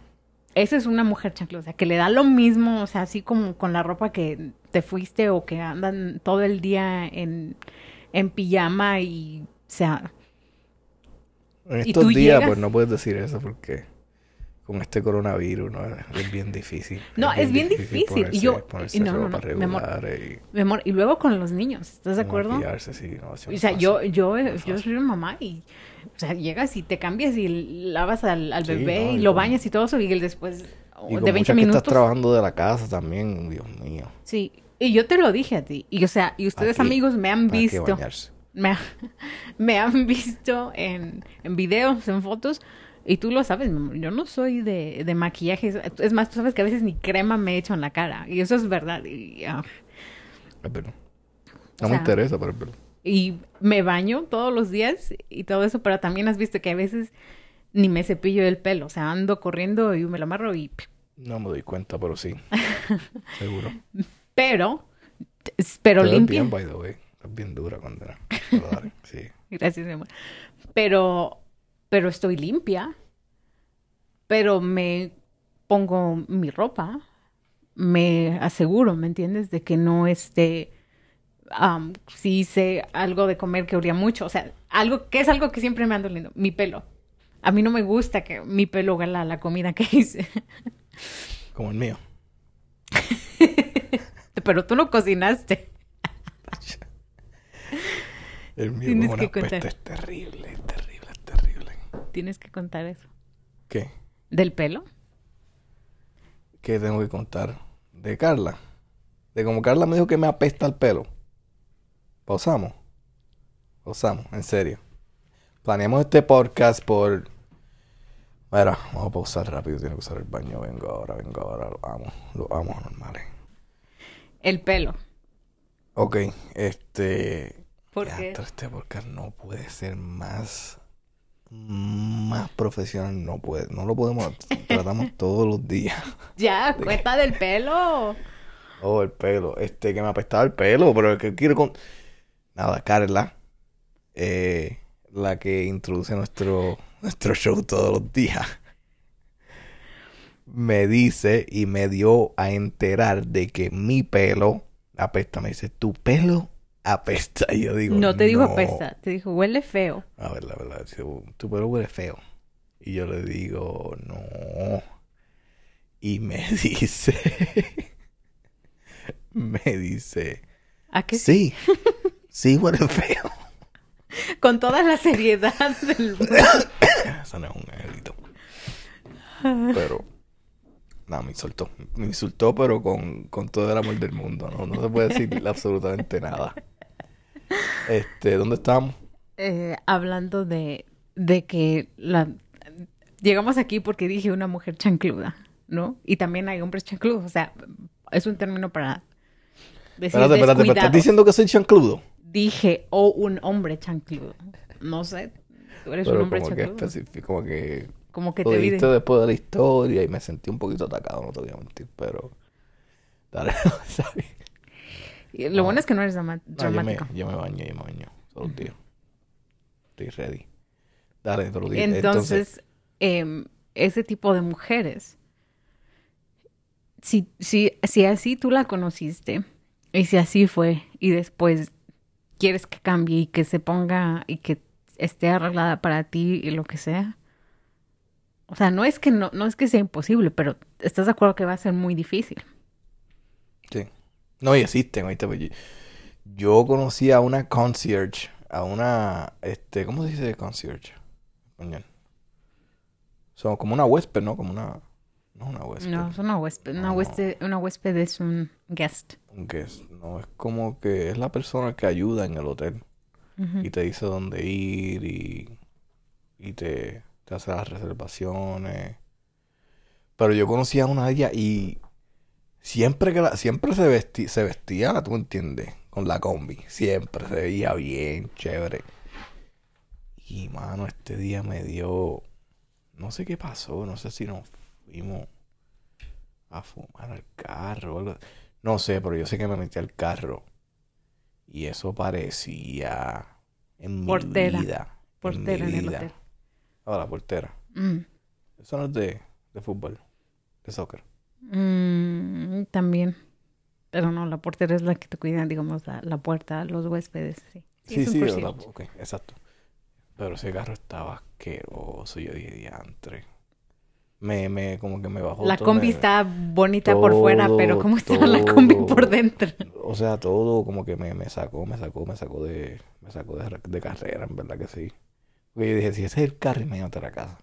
S3: esa es una mujer chancla, o sea, que le da lo mismo, o sea, así como con la ropa que te fuiste o que andan todo el día en, en pijama y, o sea,
S1: En
S3: ¿Y
S1: estos días,
S3: llegas?
S1: pues no puedes decir eso porque con este coronavirus ¿no? es bien difícil.
S3: No, es bien difícil. Y yo-
S1: ponerse
S3: no, no, no, mi amor.
S1: y
S3: mi amor, y luego con los niños, ¿estás de acuerdo?
S1: sí, no,
S3: O sea, yo,
S1: fácil.
S3: yo, yo soy una mamá y, o sea, llegas y te cambias y lavas al, al
S1: Sí,
S3: bebé y lo
S1: con-
S3: bañas y todo eso y él después
S1: Y con
S3: de 20
S1: muchas que
S3: minutos.
S1: estás trabajando de la casa también, Dios mío.
S3: Sí, y yo te lo dije a ti. Y o sea, y ustedes
S1: Aquí
S3: amigos me han visto, me, me han visto en, en videos, en fotos. Y tú lo sabes, mi amor, yo no soy de, de maquillaje. Es más, tú sabes que a veces ni crema me echo en la cara. Y eso es verdad. Y, ah,
S1: Es verdad.
S3: O
S1: No me interesa, pero es verdad.
S3: y me baño todos los días y todo eso, pero también has visto que a veces ni me cepillo el pelo, o sea, ando corriendo y me lo amarro y...
S1: No me doy cuenta, pero sí. Seguro.
S3: Pero, pero
S1: Te
S3: limpia.
S1: bien, by the way. Estás bien dura cuando. Pero sí.
S3: Gracias, mi amor. Pero, pero estoy limpia. Pero me pongo mi ropa. Me aseguro, ¿me entiendes? De que no esté... si hice algo de comer que olía mucho. O sea, algo que es algo que siempre me ando lindo. Mi pelo. A mí no me gusta que mi pelo huela la comida que hice.
S1: Como el mío.
S3: Pero tú no cocinaste.
S1: El mío
S3: Tienes
S1: con
S3: que
S1: una
S3: contar.
S1: peste es terrible, es terrible, es terrible.
S3: Tienes que contar eso.
S1: ¿Qué?
S3: ¿Del pelo?
S1: ¿Qué tengo que contar? De Carla. De como Carla me dijo que me apesta el pelo. Pausamos. Pausamos, en serio. Planeamos este podcast por. Mira, vamos a pausar rápido. Tiene que usar el baño. Vengo ahora, vengo ahora. Lo amo. Lo amo normales.
S3: El pelo.
S1: Ok, este.
S3: ¿Por qué?
S1: Este podcast no puede ser más. Más profesional. No puede. No lo podemos. Tratamos todos los días.
S3: Ya, cuenta del pelo.
S1: Oh, el pelo. Este, que me apestaba el pelo, pero el que quiero con... Nada, Carla. eh, la que introduce nuestro, nuestro show todos los días. Me dice y me dio a enterar de que mi pelo apesta. Me dice, tu pelo apesta. Y yo digo,
S3: No te dijo
S1: "No".
S3: apesta, te dijo huele feo.
S1: A ver, la verdad, tu pelo huele feo. Y yo le digo, no. Y me dice, me dice,
S3: ¿A qué?
S1: sí, sí huele feo.
S3: Con toda la seriedad del mundo.
S1: Eso no es un angelito. Pero, no, me insultó. Me insultó, pero con, con todo el amor del mundo. No, no se puede decir absolutamente nada. Este, ¿dónde estamos?
S3: Eh, hablando de, de que la llegamos aquí porque dije una mujer chancluda, ¿no? Y también hay hombres chancludos, o sea, es un término para decir
S1: Espérate, espérate, ¿me estás diciendo que soy chancludo?
S3: Dije, o un hombre chancludo. No sé, tú eres un
S1: Pero
S3: hombre
S1: como que
S3: chancludo.
S1: específico, como que
S3: Como que
S1: lo
S3: te vi
S1: dijiste
S3: de-
S1: después de la historia y me sentí un poquito atacado, no te voy a mentir, pero... Dale, ¿sabes?
S3: Lo bueno es que no eres drama-
S1: No, yo, me,
S3: dramático.
S1: yo me baño, yo me baño todos los días. Estoy ready. Dale, te lo digo.
S3: Entonces, em, ese tipo de mujeres, si, si, si así tú la conociste, y si así fue, y después quieres que cambie y que se ponga y que esté arreglada para ti y lo que sea. O sea, no es que no, no es que sea imposible, pero estás de acuerdo que va a ser muy difícil.
S1: Sí. No, y existen, ¿oíste? Pues yo, yo conocí a una concierge, a una, este, ¿cómo se dice concierge? Son como una huésped, ¿no? Como una... No una huésped.
S3: No, es una huésped. Una huésped, una huésped es un guest.
S1: Un guest. No, es como que es la persona que ayuda en el hotel. Y te dice dónde ir y, y te, te hace las reservaciones. Pero yo conocía a una de ellas y siempre que la, siempre se vestía, se vestía, tú entiendes, con la combi. Siempre se veía bien, chévere. Y mano, este día me dio, no sé qué pasó, no sé si nos fuimos a fumar al carro o algo. No sé, pero yo sé que me metí al carro. Y eso parecía en mi vida.
S3: Portera
S1: mi
S3: en el
S1: vida.
S3: hotel.
S1: Ah, la portera.
S3: Mm.
S1: Eso no es de, de fútbol, de soccer.
S3: Mm, también. Pero no, la portera es la que te cuida, digamos, la, la puerta, los huéspedes. Sí,
S1: Sí,
S3: es un
S1: sí,
S3: concierge.
S1: la- ok, exacto. Pero ese carro estaba asqueroso, yo dije, diantre. Me, me, como que me bajó
S3: La
S1: todo,
S3: combi
S1: me-
S3: está bonita por fuera, pero ¿cómo está la combi por dentro?
S1: O sea, todo como que me, me sacó, me sacó, me sacó de, me sacó de, de carrera, en verdad que sí. Porque yo dije, si ese es el carro, imagínate la casa.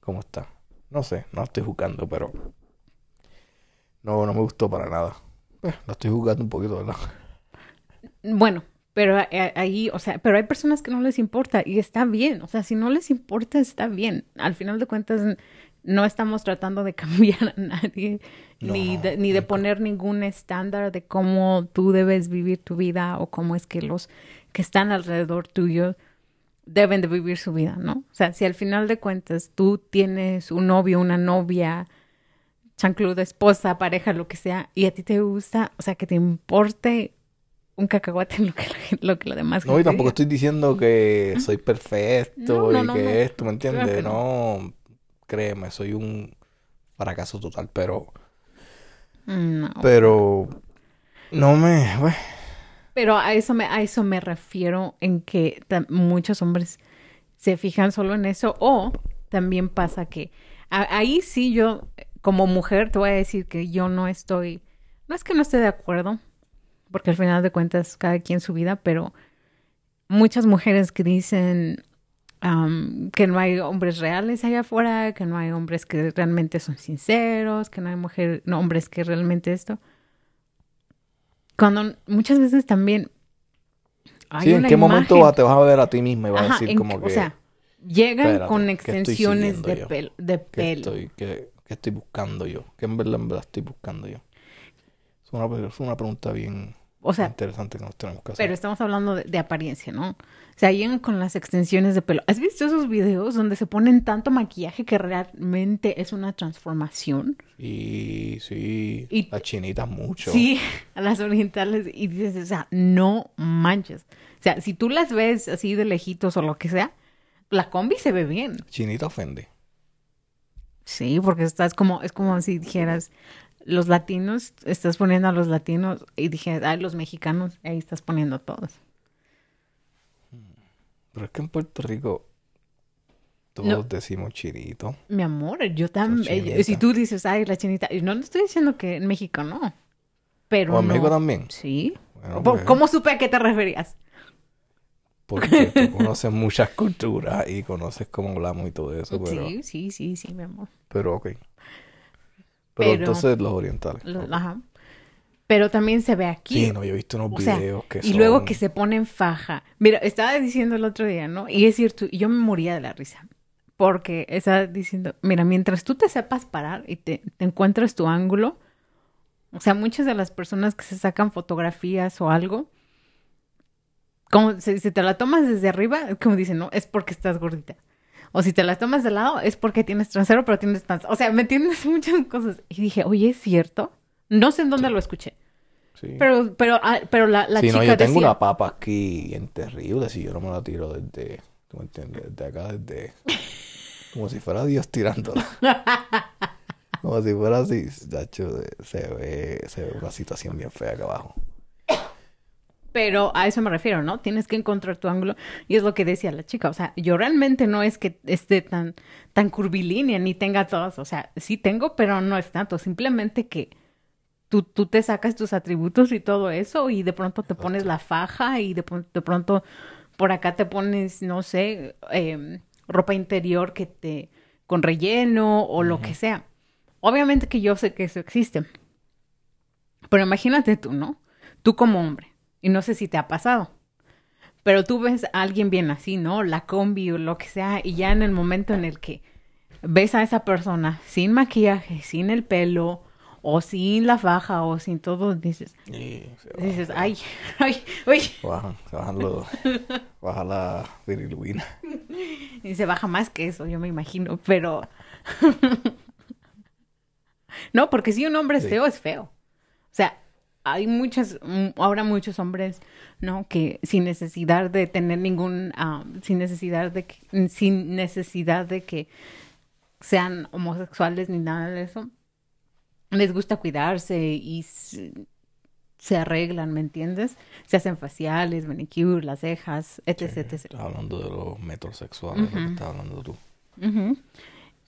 S1: ¿Cómo está? No sé, no estoy jugando, pero no, no me gustó para nada. Pues, la estoy jugando un poquito, ¿verdad?
S3: Bueno, pero a- ahí, o sea, pero hay personas que no les importa y está bien. O sea, si no les importa, está bien. Al final de cuentas, no estamos tratando de cambiar a nadie, ni de, ni de
S1: nunca.
S3: poner ningún estándar de cómo tú debes vivir tu vida o cómo es que los que están alrededor tuyo deben de vivir su vida, ¿no? O sea, si al final de cuentas tú tienes un novio, una novia, chancluda, esposa, pareja, lo que sea, y a ti te gusta, o sea, que te importe un cacahuate lo que la, lo que la demás
S1: No, y tampoco
S3: diga.
S1: estoy diciendo que soy perfecto
S3: No, no,
S1: y
S3: no,
S1: que esto, ¿me entiendes?
S3: no.
S1: Créeme, soy un fracaso total, pero,
S3: No.
S1: pero, no me, bueno,
S3: Pero a eso me, a eso me refiero en que muchos hombres se fijan solo en eso o también pasa que a- ahí sí yo como mujer te voy a decir que yo no estoy, no es que no esté de acuerdo, porque al final de cuentas cada quien su vida, pero muchas mujeres que dicen que no hay hombres reales allá afuera, que no hay hombres que realmente son sinceros, que no hay mujer, no, hombres que realmente esto. Cuando muchas veces también hay
S1: sí, ¿en qué momento
S3: imagen-
S1: te vas a ver a ti misma y vas a decir
S3: en
S1: como
S3: que- o sea, llegan
S1: espérate,
S3: con
S1: ¿qué estoy
S3: extensiones de,
S1: yo?
S3: pel- de
S1: ¿qué
S3: pelo.
S1: estoy, qué, qué estoy buscando yo? ¿Qué en verdad, en verdad estoy buscando yo? Es una, es una pregunta bien
S3: O sea,
S1: interesante que nos tenemos que hacer.
S3: pero estamos hablando de, de apariencia, ¿no? O sea, llegan con las extensiones de pelo. ¿Has visto esos videos donde se ponen tanto maquillaje que realmente es una transformación?
S1: Y sí,
S3: Y-
S1: las chinitas mucho.
S3: Sí, a las orientales y dices, o sea, no manches. O sea, si tú las ves así de lejitos o lo que sea, la combi se ve bien.
S1: Chinita ofende.
S3: Sí, porque estás como, es como si dijeras, los latinos, estás poniendo a los latinos y dije, ay, los mexicanos, ahí estás poniendo a todos.
S1: Pero es que en Puerto Rico todos
S3: No.
S1: decimos chinito.
S3: Mi amor, yo también,
S1: chinita.
S3: si tú dices, ay, la chinita, y no no estoy diciendo que en México no, pero
S1: ¿O en
S3: no.
S1: México también?
S3: Sí.
S1: Bueno,
S3: ¿Por-
S1: pues,
S3: ¿Cómo supe a qué te referías?
S1: Porque tú conoces muchas culturas y conoces cómo hablamos y todo eso, pero,
S3: Sí, sí, sí, sí, mi amor.
S1: pero ok. Pero,
S3: Pero-
S1: entonces los orientales.
S3: Lo-. Ajá. Pero también se ve aquí.
S1: Sí, no, yo he visto unos
S3: O sea,
S1: videos que
S3: y
S1: son...
S3: luego que se ponen faja. Mira, estaba diciendo el otro día, ¿no? Y es cierto, y yo me moría de la risa. Porque estaba diciendo, mira, mientras tú te sepas parar y te, te encuentres tu ángulo, o sea, muchas de las personas que se sacan fotografías o algo, como si, si te la tomas desde arriba, como dicen, no, es porque estás gordita. O si te la tomas de lado, es porque tienes trasero, pero tienes panza. O sea, ¿me entiendes? Muchas cosas. Y dije, oye, ¿es cierto? No sé en dónde lo escuché.
S1: Sí.
S3: Pero, pero, ah, pero la, la
S1: Sí,
S3: chica
S1: no, yo tengo
S3: decía,
S1: una papa aquí bien terrible si yo no me la tiro desde... ¿Tú me entiendes? Desde acá, desde... Como si fuera Dios tirándola. Como si fuera así. Se ve, se ve una situación bien fea acá abajo.
S3: Pero a eso me refiero, ¿no? Tienes que encontrar tu ángulo y es lo que decía la chica, o sea, yo realmente no es que esté tan, tan curvilínea ni tenga todas, o sea, sí tengo, pero no es tanto, simplemente que tú, tú te sacas tus atributos y todo eso y de pronto te pones la faja y de, de pronto por acá te pones, no sé, em, ropa interior que te con relleno o lo que sea. Obviamente que yo sé que eso existe. Pero imagínate tú, ¿no? Tú como hombre. Y no sé si te ha pasado. Pero tú ves a alguien bien así, ¿no? La combi o lo que sea. Y ya en el momento en el que ves a esa persona sin maquillaje, sin el pelo, o sin la faja, o sin todo, dices, dices, ay, ay, uy.
S1: bajan, se bajan los, baja la bilirrubina.
S3: Y se baja más que eso, yo me imagino, pero... no, porque si un hombre es
S1: Sí.
S3: feo, es feo. O sea, hay muchas, mm, ahora muchos hombres, ¿no? Que sin necesidad de tener ningún, ah, sin necesidad de que, sin necesidad de que sean homosexuales ni nada de eso, les gusta cuidarse y se, se arreglan, ¿me entiendes? Se hacen faciales, manicure, las cejas, etc, etc.
S1: Estás hablando de los metrosexuales, lo que estás hablando tú.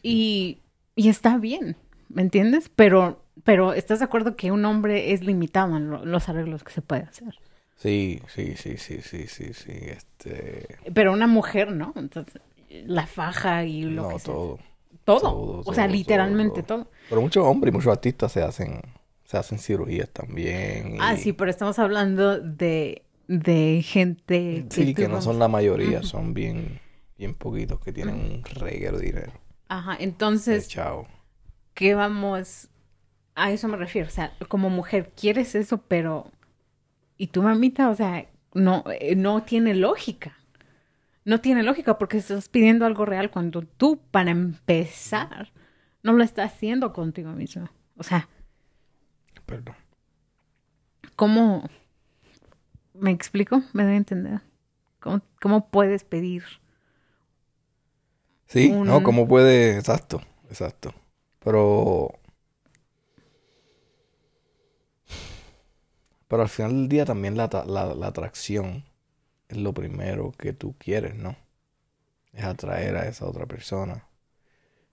S3: Y, y está bien, ¿me entiendes? Pero, pero ¿estás de acuerdo que un hombre es limitado en lo- los arreglos que se puede hacer?
S1: Sí, sí, sí, sí, sí, sí, sí, este...
S3: Pero una mujer, ¿no? Entonces, la faja y lo
S1: No,
S3: que sea.
S1: todo.
S3: Todo.
S1: todo,
S3: o sea,
S1: todo,
S3: literalmente
S1: todo,
S3: todo.
S1: Pero muchos hombres y muchos artistas se hacen, se hacen cirugías también. y-
S3: Ah, sí, pero estamos hablando de, de gente
S1: Sí, que no son la mayoría, son bien, bien poquitos que tienen un reguero de dinero.
S3: Ajá,
S1: Eh,
S3: entonces,
S1: chao.
S3: ¿qué vamos? A eso me refiero. O sea, como mujer quieres eso, pero... ¿Y tu mamita? O sea, no, eh, no tiene lógica. No tiene lógica porque estás pidiendo algo real cuando tú, para empezar, no lo estás haciendo contigo mismo. O sea,
S1: Perdón.
S3: ¿cómo... ¿Me explico? ¿Me doy a entender? ¿Cómo, cómo puedes pedir?
S1: Sí,
S3: Un-
S1: no, ¿cómo puede? Exacto, exacto. Pero... Pero al final del día también la, la, la atracción es lo primero que tú quieres, ¿no? Es atraer a esa otra persona.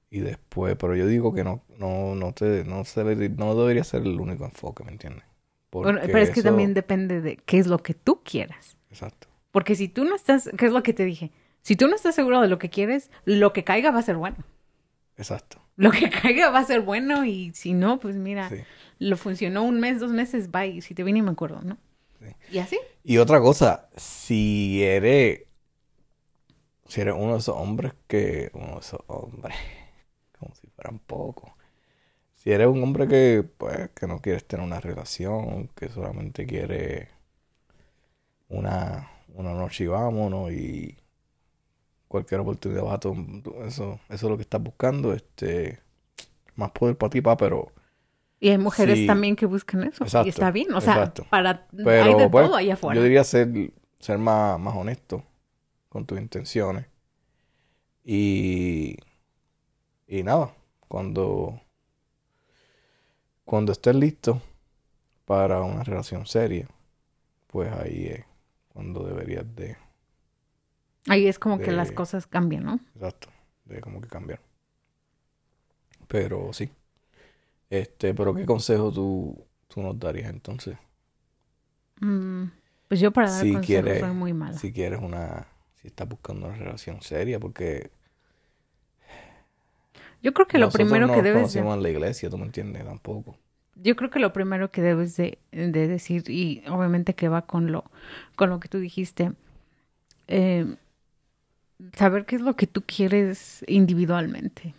S1: Y después, pero yo digo que no, no, no te, no se no debería ser el único enfoque, ¿me entiendes?
S3: Bueno, pero es que
S1: eso-
S3: también depende de qué es lo que tú quieras.
S1: Exacto.
S3: Porque si tú no estás, ¿qué es lo que te dije? Si tú no estás seguro de lo que quieres, lo que caiga va a ser bueno.
S1: Exacto.
S3: Lo que caiga va a ser bueno y si no, pues mira,
S1: Sí.
S3: Lo funcionó un mes, dos meses, bye. Si te vine me acuerdo, ¿no?
S1: Sí.
S3: Y así.
S1: Y otra cosa, si eres, si eres uno de esos hombres que, uno de esos hombres, como si fueran pocos, si eres un hombre que, pues, que no quieres tener una relación, que solamente quiere una, una noche y vámonos y cualquier oportunidad vas a eso, eso es lo que estás buscando, este, más poder para ti, pa, pero,
S3: Y hay mujeres
S1: Sí.
S3: también que buscan eso.
S1: Exacto,
S3: y está bien. O sea,
S1: exacto.
S3: para
S1: pero,
S3: hay de
S1: pues,
S3: todo allá afuera.
S1: yo diría ser, ser más, más honesto con tus intenciones. Y, y nada, cuando, cuando estés listo para una relación seria, pues ahí es cuando deberías de,
S3: Ahí es como que las cosas cambian, ¿no?
S1: exacto, de como que cambiar. Pero sí. Este, pero ¿qué consejo tú, tú nos darías entonces?
S3: Mm, pues yo para dar
S1: Si
S3: consejos
S1: quieres,
S3: soy muy mala.
S1: si quieres una, si estás buscando una relación seria, porque
S3: Yo creo que lo primero
S1: no
S3: que debes de...
S1: en la iglesia, tú me entiendes, tampoco.
S3: Yo creo que lo primero que debes de, de decir, y obviamente que va con lo, con lo que tú dijiste, eh, saber qué es lo que tú quieres individualmente.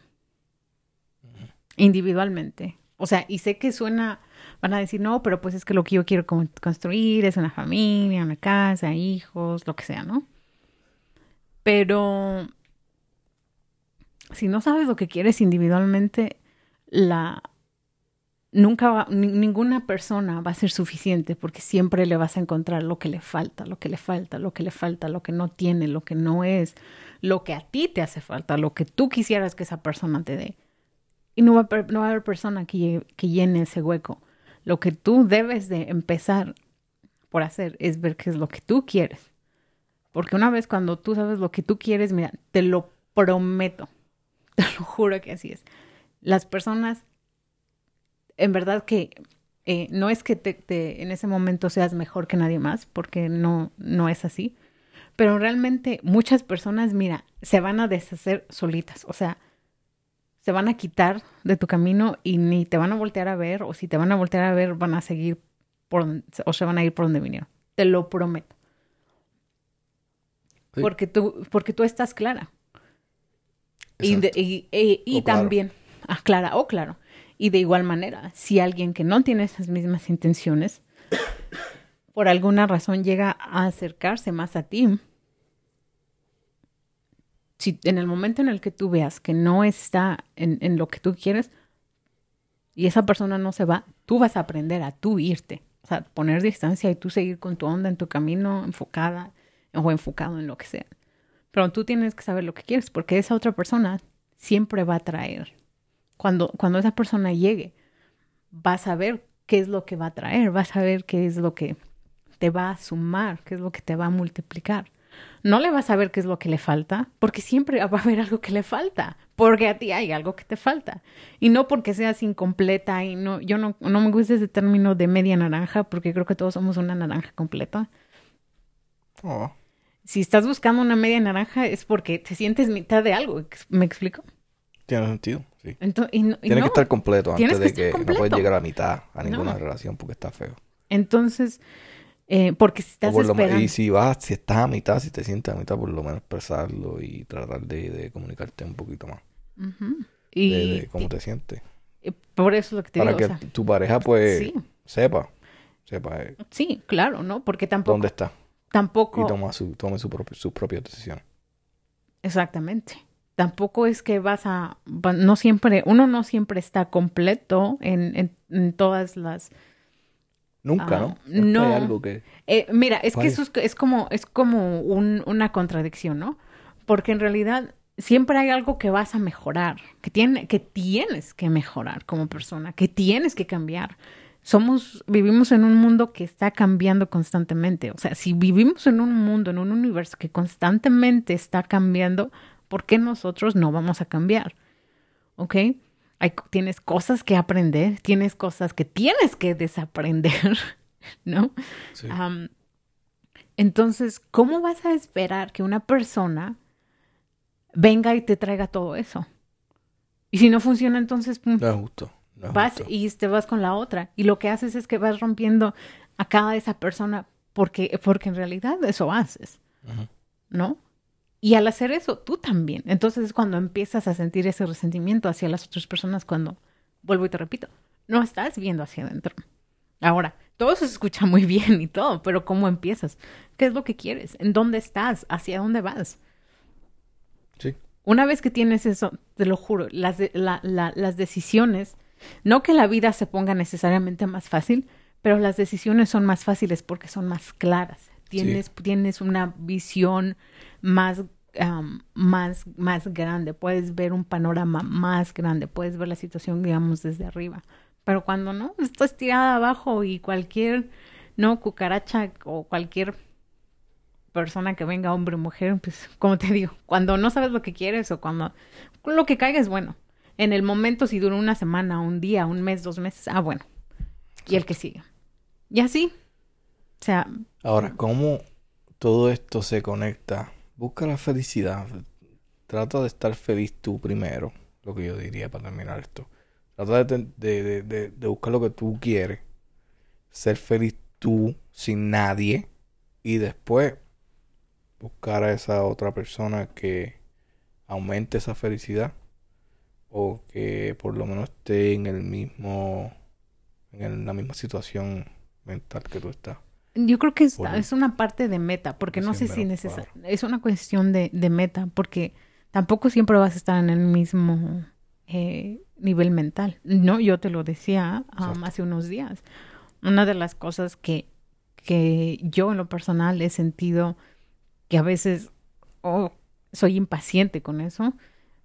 S3: Individualmente. O sea, y sé que suena, van a decir, no, pero pues es que lo que yo quiero con- construir es una familia, una casa, hijos, lo que sea, ¿no? Pero si no sabes lo que quieres individualmente, la, nunca va, ni- ninguna persona va a ser suficiente porque siempre le vas a encontrar lo que le falta, lo que le falta, lo que le falta, lo que no tiene, lo que no es, lo que a ti te hace falta, lo que tú quisieras que esa persona te dé. Y no va no va a haber persona que, que llene ese hueco. Lo que tú debes de empezar por hacer es ver qué es lo que tú quieres. Porque una vez cuando tú sabes lo que tú quieres, mira, te lo prometo, te lo juro que así es. Las personas en verdad que eh, no es que te, te- en ese momento seas mejor que nadie más, porque no, no es así, pero realmente muchas personas, mira, se van a deshacer solitas. O sea, se van a quitar de tu camino y ni te van a voltear a ver, o si te van a voltear a ver, van a seguir por o se van a ir por donde vinieron. Te lo prometo.
S1: Sí.
S3: Porque tú, porque tú estás clara. Y, de- y, y- y
S1: O claro.
S3: también, ah, clara, o claro. Y de igual manera, si alguien que no tiene esas mismas intenciones, por alguna razón llega a acercarse más a ti, si en el momento en el que tú veas que no está en, lo que tú quieres y esa persona no se va, tú vas a aprender a tú irte. O sea, poner distancia y tú seguir con tu onda en tu camino, enfocada o enfocado en lo que sea. Pero tú tienes que saber lo que quieres, porque esa otra persona siempre va a traer. Cuando, cuando esa persona llegue, vas a ver qué es lo que va a traer, vas a ver qué es lo que te va a sumar, qué es lo que te va a multiplicar. No le vas a ver qué es lo que le falta, porque siempre va a haber algo que le falta, porque a ti hay algo que te falta. Y no porque seas incompleta y no, yo no, no me gusta ese término de media naranja, porque creo que todos somos una naranja completa.
S1: Oh,
S3: Si estás buscando una media naranja es porque te sientes mitad de algo, ¿me explico?
S1: tiene sentido, sí.
S3: Entonces, y no- y
S1: Tienes
S3: no.
S1: que estar completo antes
S3: que
S1: de que no puedes llegar a la mitad a ninguna
S3: No.
S1: relación porque está feo.
S3: Entonces, eh, porque si estás esperando...
S1: y si vas, si estás a mitad, si te sientes a mitad, por lo menos expresarlo y tratar de, de comunicarte un poquito más.
S3: Y,
S1: de cómo te sientes.
S3: y por eso es lo que te
S1: Para
S3: digo,
S1: que
S3: o sea,
S1: tu pareja, pues,
S3: sí,
S1: sepa. Sepa eh,
S3: sí, claro, ¿no? Porque tampoco...
S1: dónde está.
S3: Tampoco...
S1: Y toma su, tome su propio- sus propias decisiones.
S3: Exactamente. Tampoco es que vas a, no siempre, uno no siempre está completo en, en, en todas las,
S1: Nunca,
S3: Ah,
S1: ¿no?
S3: No.
S1: hay algo que...
S3: eh, mira, es que eso es, es como, es como un- una contradicción, ¿no? Porque en realidad siempre hay algo que vas a mejorar, que tiene, que tienes que mejorar como persona, que tienes que cambiar. Somos, vivimos en un mundo que está cambiando constantemente. O sea, si vivimos en un mundo, en un universo que constantemente está cambiando, ¿por qué nosotros no vamos a cambiar? ¿Ok? Hay, tienes cosas que aprender, tienes cosas que tienes que desaprender, ¿no?
S1: Sí.
S3: Am, entonces, ¿cómo vas a esperar que una persona venga y te traiga todo eso? Y si no funciona, entonces pum,
S1: no es justo. no es
S3: vas
S1: justo.
S3: y te vas con la otra. Y lo que haces es que vas rompiendo a cada esa persona porque, porque en realidad eso haces. ¿no? Y al hacer eso, tú también. Entonces es cuando empiezas a sentir ese resentimiento hacia las otras personas cuando, vuelvo y te repito, no estás viendo hacia adentro. Ahora, todo eso se escucha muy bien y todo, pero ¿cómo empiezas? ¿Qué es lo que quieres? ¿En dónde estás? ¿Hacia dónde vas?
S1: Sí.
S3: Una vez que tienes eso, te lo juro, las, de- la- la- las decisiones, no que la vida se ponga necesariamente más fácil, pero las decisiones son más fáciles porque son más claras. Tienes, tienes una visión más, am, más, más grande, puedes ver un panorama más grande, puedes ver la situación, digamos, desde arriba. Pero cuando no, estás tirada abajo y cualquier, no, cucaracha o cualquier persona que venga, hombre o mujer, pues, como te digo, cuando no sabes lo que quieres o cuando lo que caiga es bueno. En el momento, si dura una semana, un día, un mes, dos meses, ah, bueno. Y el que sigue. Y así. O sea,
S1: Ahora, ¿cómo todo esto se conecta? Busca la felicidad. Trata de estar feliz tú primero, lo que yo diría para terminar esto. Trata de, buscar lo que tú quieres. Ser feliz tú, sin nadie. Y después buscar a esa otra persona que aumente esa felicidad. O que por lo menos esté en el mismo, en la misma situación mental que tú estás.
S3: Yo creo que es,
S1: Por-
S3: es una parte de meta, porque no sé si
S1: mero,
S3: necesa-
S1: claro.
S3: es una cuestión de, de meta, porque tampoco siempre vas a estar en el mismo eh, nivel mental. No, yo te lo decía um,
S1: Exacto.
S3: hace unos días. Una de las cosas que, que yo en lo personal he sentido que a veces oh, soy impaciente con eso,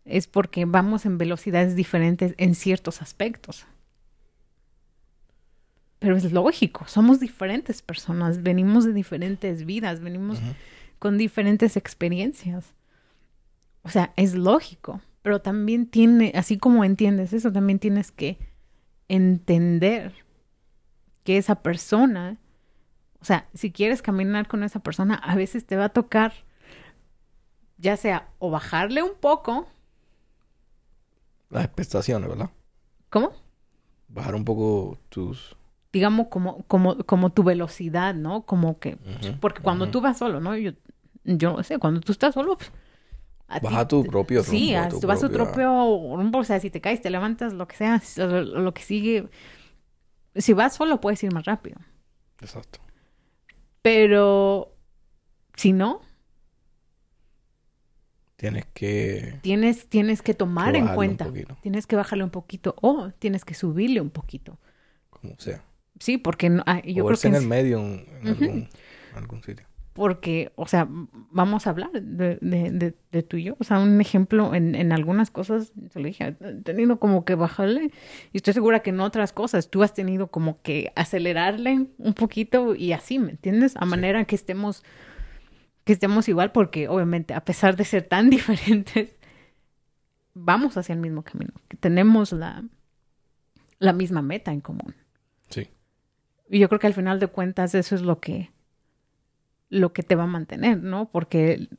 S3: es porque vamos en velocidades diferentes en ciertos aspectos. Pero es lógico, somos diferentes personas, venimos de diferentes vidas, venimos con diferentes experiencias. O sea, es lógico, pero también tiene, así como entiendes eso, también tienes que entender que esa persona, o sea, si quieres caminar con esa persona, a veces te va a tocar, ya sea o bajarle un poco
S1: Las expectaciones, ¿verdad?
S3: ¿Cómo?
S1: Bajar un poco tus...
S3: Digamos como, como, como tu velocidad, ¿no? Como que, porque cuando
S1: ujú.
S3: tú vas solo, ¿no? Yo, yo no sé, cuando tú estás solo, pues, a ti
S1: tu propio
S3: Sí,
S1: rumbo,
S3: a-
S1: tu
S3: tú vas a tu propio rumbo, o sea, si te caes, te levantas, lo que sea, lo, lo que sigue. Si vas solo, puedes ir más rápido.
S1: Exacto.
S3: Pero si no,
S1: Tienes que...
S3: tienes, tienes que tomar
S1: Que
S3: en cuenta. Tienes que bajarle un poquito o tienes que subirle un poquito.
S1: Como sea.
S3: Sí, porque no- ah, yo creo
S1: Moverse
S3: que
S1: en el medio en, en
S3: Ujú.
S1: algún, en algún sitio.
S3: porque, o sea, vamos a hablar de, de, de, de tú y yo. O sea, un ejemplo en, en algunas cosas, se lo dije, he tenido como que bajarle y estoy segura que en otras cosas tú has tenido como que acelerarle un poquito y así, ¿me entiendes? A manera que estemos, que estemos igual porque obviamente a pesar de ser tan diferentes, vamos hacia el mismo camino, que tenemos la, la misma meta en común. Y yo creo que al final de cuentas eso es lo que lo que te va a mantener, ¿no? Porque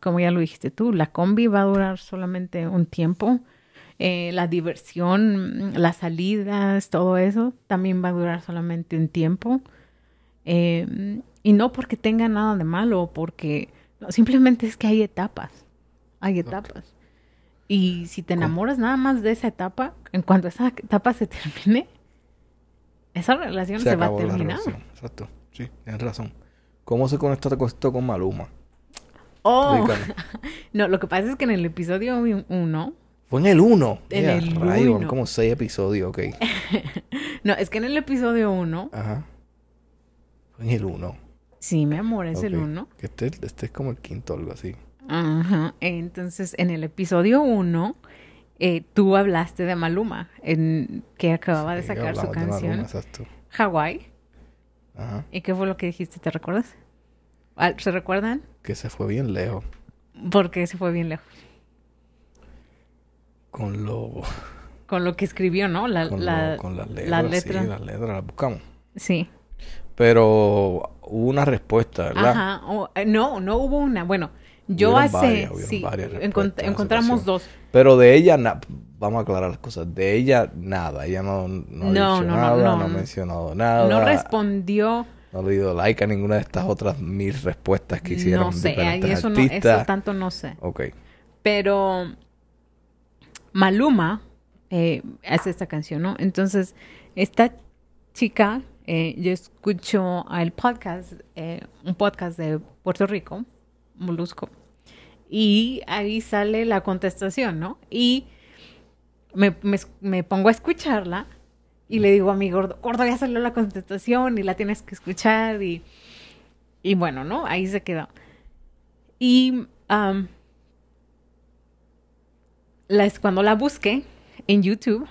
S3: como ya lo dijiste tú, la combi va a durar solamente un tiempo. Eh, la diversión, las salidas, todo eso también va a durar solamente un tiempo. Eh, y no porque tenga nada de malo, porque no, simplemente es que hay etapas. Hay etapas. Y si te enamoras nada más de esa etapa, en cuanto esa etapa se termine, esa relación se, va a terminar.
S1: relación. Exacto. Sí, tienes razón. ¿Cómo se conecta esto con Maluma?
S3: Oh, no, lo que pasa es que en el episodio uno,
S1: Fue en el 1.
S3: En el
S1: rayo,
S3: uno.
S1: como 6 episodios, ok.
S3: no, es que en el episodio uno,
S1: Ajá. Fue en el 1.
S3: sí, mi amor, es el
S1: Ok.
S3: uno.
S1: Que este, este es como el quinto algo así.
S3: Ajá. Entonces, en el episodio uno, eh, tú hablaste de Maluma, en, que acababa de sacar su canción.
S1: Ajá.
S3: ¿Y qué fue lo que dijiste? ¿Te recuerdas? Ah, ¿Se recuerdan?
S1: Que se fue bien lejos.
S3: Porque se fue bien lejos.
S1: Con lo...
S3: Con lo que escribió, ¿no? La,
S1: Con,
S3: la,
S1: lo- con las letras.
S3: la letra.
S1: Sí, las letras las buscamos.
S3: Sí.
S1: Pero hubo una respuesta, ¿verdad?
S3: Ajá. Eh, no, no hubo una. Bueno, yo
S1: Hubieron
S3: hace.
S1: varias,
S3: sí,
S1: varias
S3: encont- encontramos dos.
S1: Pero de ella, vamos a aclarar las cosas. De ella, nada. Ella no, no ha
S3: No,
S1: dicho
S3: no, no,
S1: nada, no,
S3: no.
S1: ha mencionado nada.
S3: No respondió.
S1: No le dio like a ninguna de estas otras mil respuestas que hicieron
S3: No sé,
S1: diferentes
S3: eso, no, eso tanto no sé.
S1: Ok.
S3: Pero Maluma eh, hace esta canción, ¿no? Entonces, esta chica, eh, yo escucho el podcast, eh, un podcast de Puerto Rico, Molusco, y ahí sale la contestación, ¿no? Y me, me- me pongo a escucharla y le digo a mi gordo, gordo, ya salió la contestación y la tienes que escuchar y, y bueno, ¿no? Ahí se quedó. Y am, las, cuando la busqué en YouTube,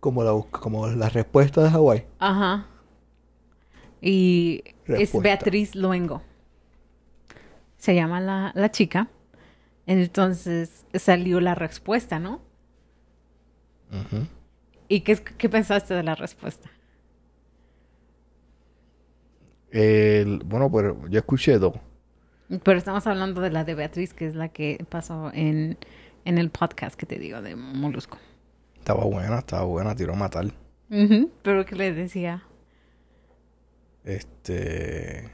S1: Como la, como la respuesta de Hawái.
S3: ajá, y es. Beatriz Luengo. Se llama la, la chica. Entonces salió la respuesta, ¿no? ¿Y qué, qué pensaste de la respuesta?
S1: El- bueno, pues yo escuché dos.
S3: Pero estamos hablando de la de Beatriz, que es la que pasó en, en el podcast que te digo de Molusco.
S1: Estaba buena, estaba buena, tiró a matar.
S3: Pero que le decía,
S1: Este.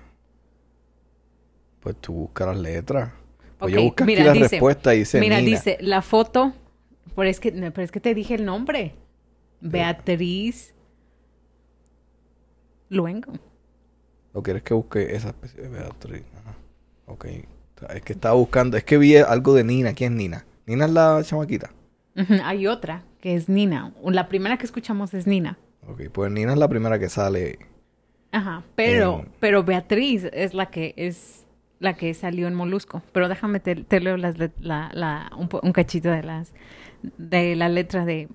S1: Pues tú buscas las letras. Pues yo busco aquí
S3: mira,
S1: la
S3: dice-
S1: respuesta y dice
S3: mira,
S1: Nina.
S3: dice, la foto, pero es que, pero es que te dije el nombre. Beatriz Luengo.
S1: ¿O quieres que busque esa especie de Beatriz? Ajá. Ok. Es que estaba buscando. Es que vi algo de Nina. ¿Quién es Nina? Nina es la chamaquita.
S3: Hay otra que es Nina. La primera que escuchamos es Nina.
S1: Ok, pues Nina es la primera que sale.
S3: Ajá, pero, pero Beatriz es la que es la que salió en Molusco. Pero déjame te, te leo las la, la, un, po- un cachito de las de la letra de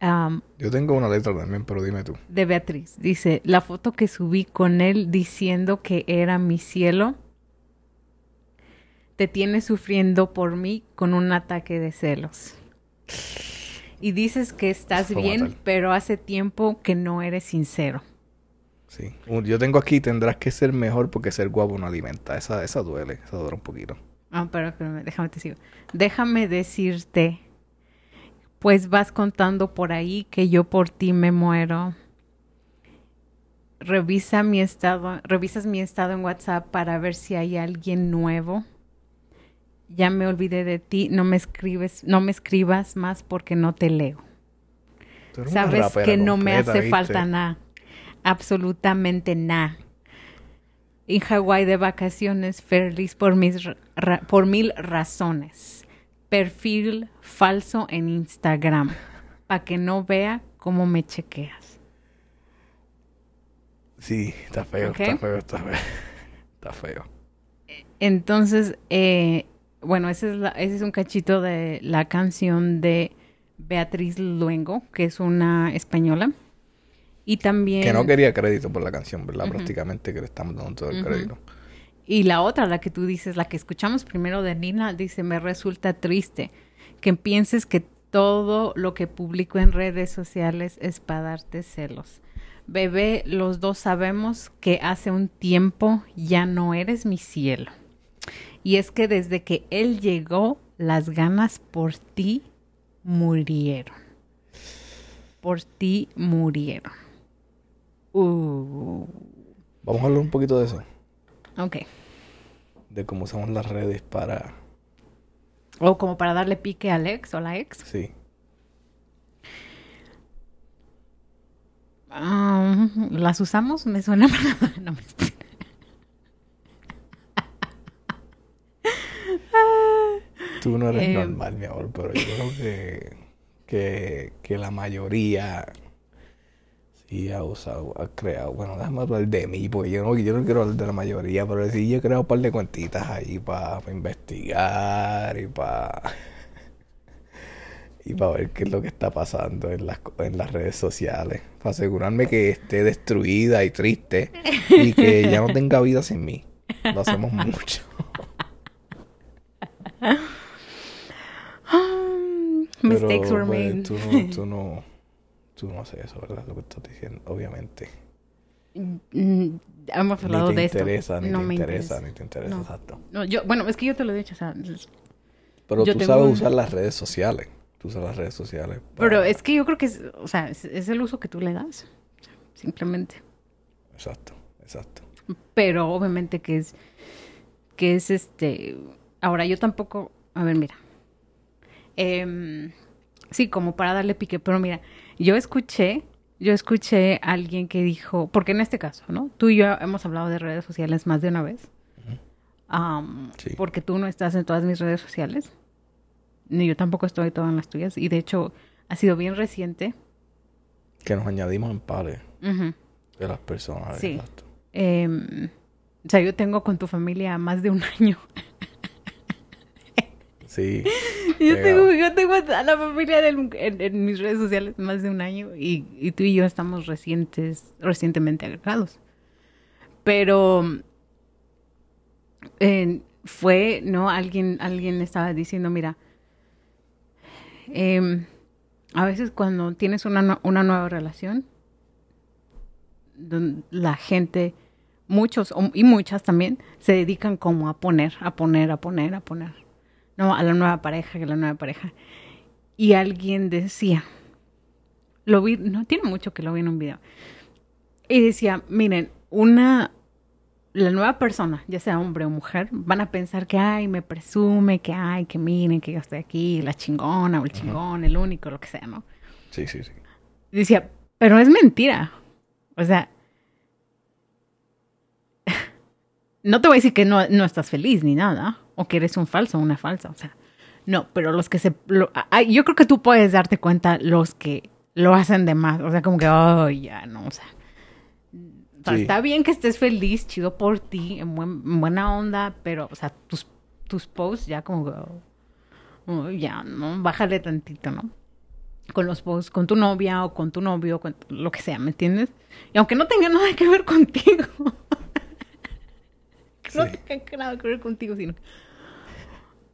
S3: am,
S1: Yo tengo una letra también, pero dime tú.
S3: de Beatriz. Dice, la foto que subí con él diciendo que era mi cielo, te tiene sufriendo por mí con un ataque de celos. Y dices que estás
S1: Fue
S3: bien, pero hace tiempo que no eres sincero.
S1: Sí. Yo tengo aquí, tendrás que ser mejor porque ser guapo no alimenta. Esa, esa duele, esa duele un poquito.
S3: Ah, pero, déjame te sigo. Déjame decirte, pues vas contando por ahí que yo por ti me muero. Revisa mi estado, revisas mi estado en WhatsApp para ver si hay alguien nuevo. Ya me olvidé de ti, no me escribes, no me escribas más porque no te leo. Sabes que no me hace
S1: ¿viste?
S3: falta nada. Absolutamente nada. En Hawái de vacaciones, feliz por, mis, ra- por mil razones. Perfil falso en Instagram. Para que no vea cómo me chequeas.
S1: Sí, está feo, está feo, está feo. Está feo.
S3: Entonces, eh, bueno, ese es, la- ese es un cachito de la canción de Beatriz Luengo, que es una española. Y también...
S1: Que no quería crédito por la canción, ¿verdad? Prácticamente que le estamos dando todo el crédito.
S3: Y la otra, la que tú dices, la que escuchamos primero de Nina, dice, me resulta triste que pienses que todo lo que publico en redes sociales es para darte celos. Bebé, los dos sabemos que hace un tiempo ya no eres mi cielo. Y es que desde que él llegó, las ganas por ti murieron. Por ti murieron. Uh,
S1: Vamos a hablar un poquito de eso.
S3: ok.
S1: De cómo usamos las redes para...
S3: O como para darle pique al ex o la ex.
S1: Sí.
S3: Ah, ¿Las usamos? Me suena para... No me
S1: Tú no eres
S3: Eh,
S1: normal, mi amor, pero yo creo que, que, que la mayoría sí ha usado, ha creado. Bueno, déjame hablar de mí, porque yo no, yo no quiero hablar de la mayoría, pero sí yo he creado un par de cuentitas ahí para investigar y para y para ver qué es lo que está pasando en las, en las redes sociales, para asegurarme que esté destruida y triste y que ya no tenga vida sin mí. Lo hacemos mucho.
S3: Mistakes
S1: Pero,
S3: were
S1: pues,
S3: made.
S1: Tú no, tú no, tú no haces eso, ¿verdad? Lo que estás diciendo, obviamente.
S3: Mm, Hemos hablado de esto.
S1: interesa, ni
S3: no
S1: te
S3: me
S1: interesa, ni te interesa,
S3: No.
S1: exacto.
S3: No, yo, bueno, es que yo te lo he dicho, o sea,
S1: Pero tú sabes
S3: un-
S1: usar las redes sociales. Tú usas las redes sociales.
S3: pero es que yo creo que es, o sea, es, es el uso que tú le das, simplemente.
S1: Exacto, exacto.
S3: Pero obviamente que es, que es este, ahora yo tampoco, a ver, mira, Em, sí, como para darle pique, pero mira, yo escuché, yo escuché a alguien que dijo, porque en este caso, ¿no? Tú y yo hemos hablado de redes sociales más de una vez,
S1: Sí.
S3: porque tú no estás en todas mis redes sociales, ni yo tampoco estoy en todas las tuyas, y de hecho ha sido bien reciente.
S1: Que nos añadimos en pares de las personas.
S3: Sí. Em, o sea, yo tengo con tu familia más de un año.
S1: Sí.
S3: Yo tengo, yo tengo a la familia del- en, en mis redes sociales más de un año y, y tú y yo estamos recientes, recientemente agregados. Pero eh, fue, ¿no? Alguien, alguien estaba diciendo, mira, em, a veces cuando tienes una, una nueva relación, la gente, muchos y muchas también, se dedican como a poner, a poner, a poner, a poner. No, a la nueva pareja, que la nueva pareja. Y alguien decía, lo vi, no tiene mucho que lo vi en un video. Y decía, miren, una, la nueva persona, ya sea hombre o mujer, van a pensar que, ay, me presume, que, ay, que miren, que yo estoy aquí, la chingona o el chingón, el único, lo que sea, ¿no?
S1: Sí, sí, sí.
S3: Y decía, pero es mentira. O sea, no te voy a decir que no, no estás feliz ni nada, o que eres un falso una falsa, o sea, no, pero los que se... lo- yo creo que tú puedes darte cuenta los que lo hacen de más, o sea, como que, oh, ya, no, o sea...
S1: Sí.
S3: Está bien que estés feliz, chido por ti, en, buen- en buena onda, pero, o sea, tus, tus posts ya como que, oh, ya, ¿no? Bájale tantito, ¿no? con los posts, con tu novia o con tu novio, con lo que sea, ¿me entiendes? Y aunque no tenga nada que ver contigo, que no
S1: Sí.
S3: tenga nada que ver contigo, sino...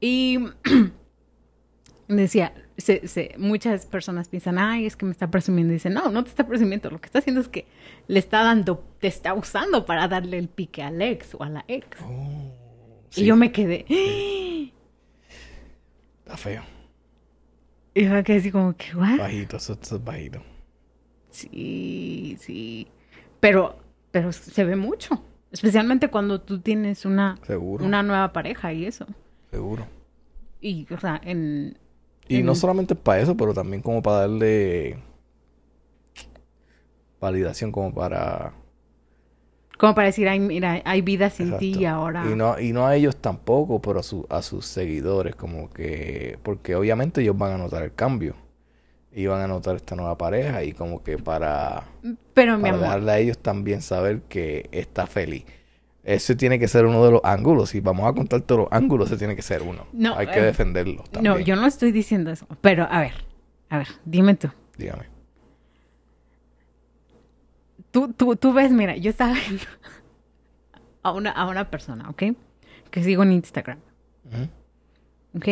S3: Y decía, se, se- muchas personas piensan, ay, es que me está presumiendo. Y dicen, no, no te está presumiendo. Lo que está haciendo es que le está dando, te está usando para darle el pique al ex o a la ex.
S1: Oh, Sí.
S3: Y yo me quedé.
S1: Está feo.
S3: Y yo quedé así como que, ¿what?
S1: Bajito, eso, eso es bajito.
S3: Sí, sí. Pero, pero se ve mucho. Especialmente cuando tú tienes una,
S1: Seguro.
S3: una nueva pareja y eso.
S1: Seguro.
S3: Y, o sea, en...
S1: Y
S3: en-
S1: no solamente para eso, pero también como para darle validación, como para...
S3: Como para decir, ay, mira, hay vida sin ti y
S1: Exacto.
S3: ahora...
S1: Y no, y no a ellos tampoco, pero a, su, a sus seguidores, como que... Porque obviamente ellos van a notar el cambio. Y van a notar esta nueva pareja y como que para...
S3: Pero, mi
S1: para
S3: amor,
S1: dejarle a ellos también saber que está feliz. Ese tiene que ser uno de los ángulos. Si vamos a contar todos los ángulos, ese tiene que ser uno.
S3: No,
S1: Hay que
S3: eh,
S1: defenderlo también.
S3: no, yo no estoy diciendo eso. Pero, a ver, a ver, dime tú.
S1: Dígame.
S3: Tú, tú, tú ves, mira, yo estaba viendo a una, a una persona, ¿ok? Que sigo en Instagram. ¿ok?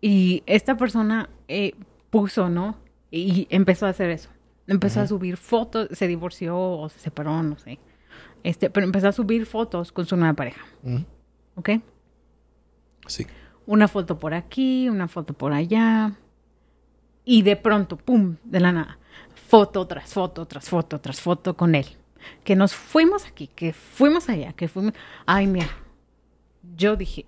S3: Y esta persona eh, puso, ¿no? Y empezó a hacer eso. Empezó a subir fotos, se divorció o se separó, no sé. Este, pero empezó a subir fotos con su nueva pareja,
S1: Ujú.
S3: ¿ok?
S1: Sí.
S3: Una foto por aquí, una foto por allá. Y de pronto, ¡pum! De la nada. Foto tras foto, tras foto, tras foto con él. Que nos fuimos aquí, que fuimos allá, que fuimos... Ay, mira. Yo dije,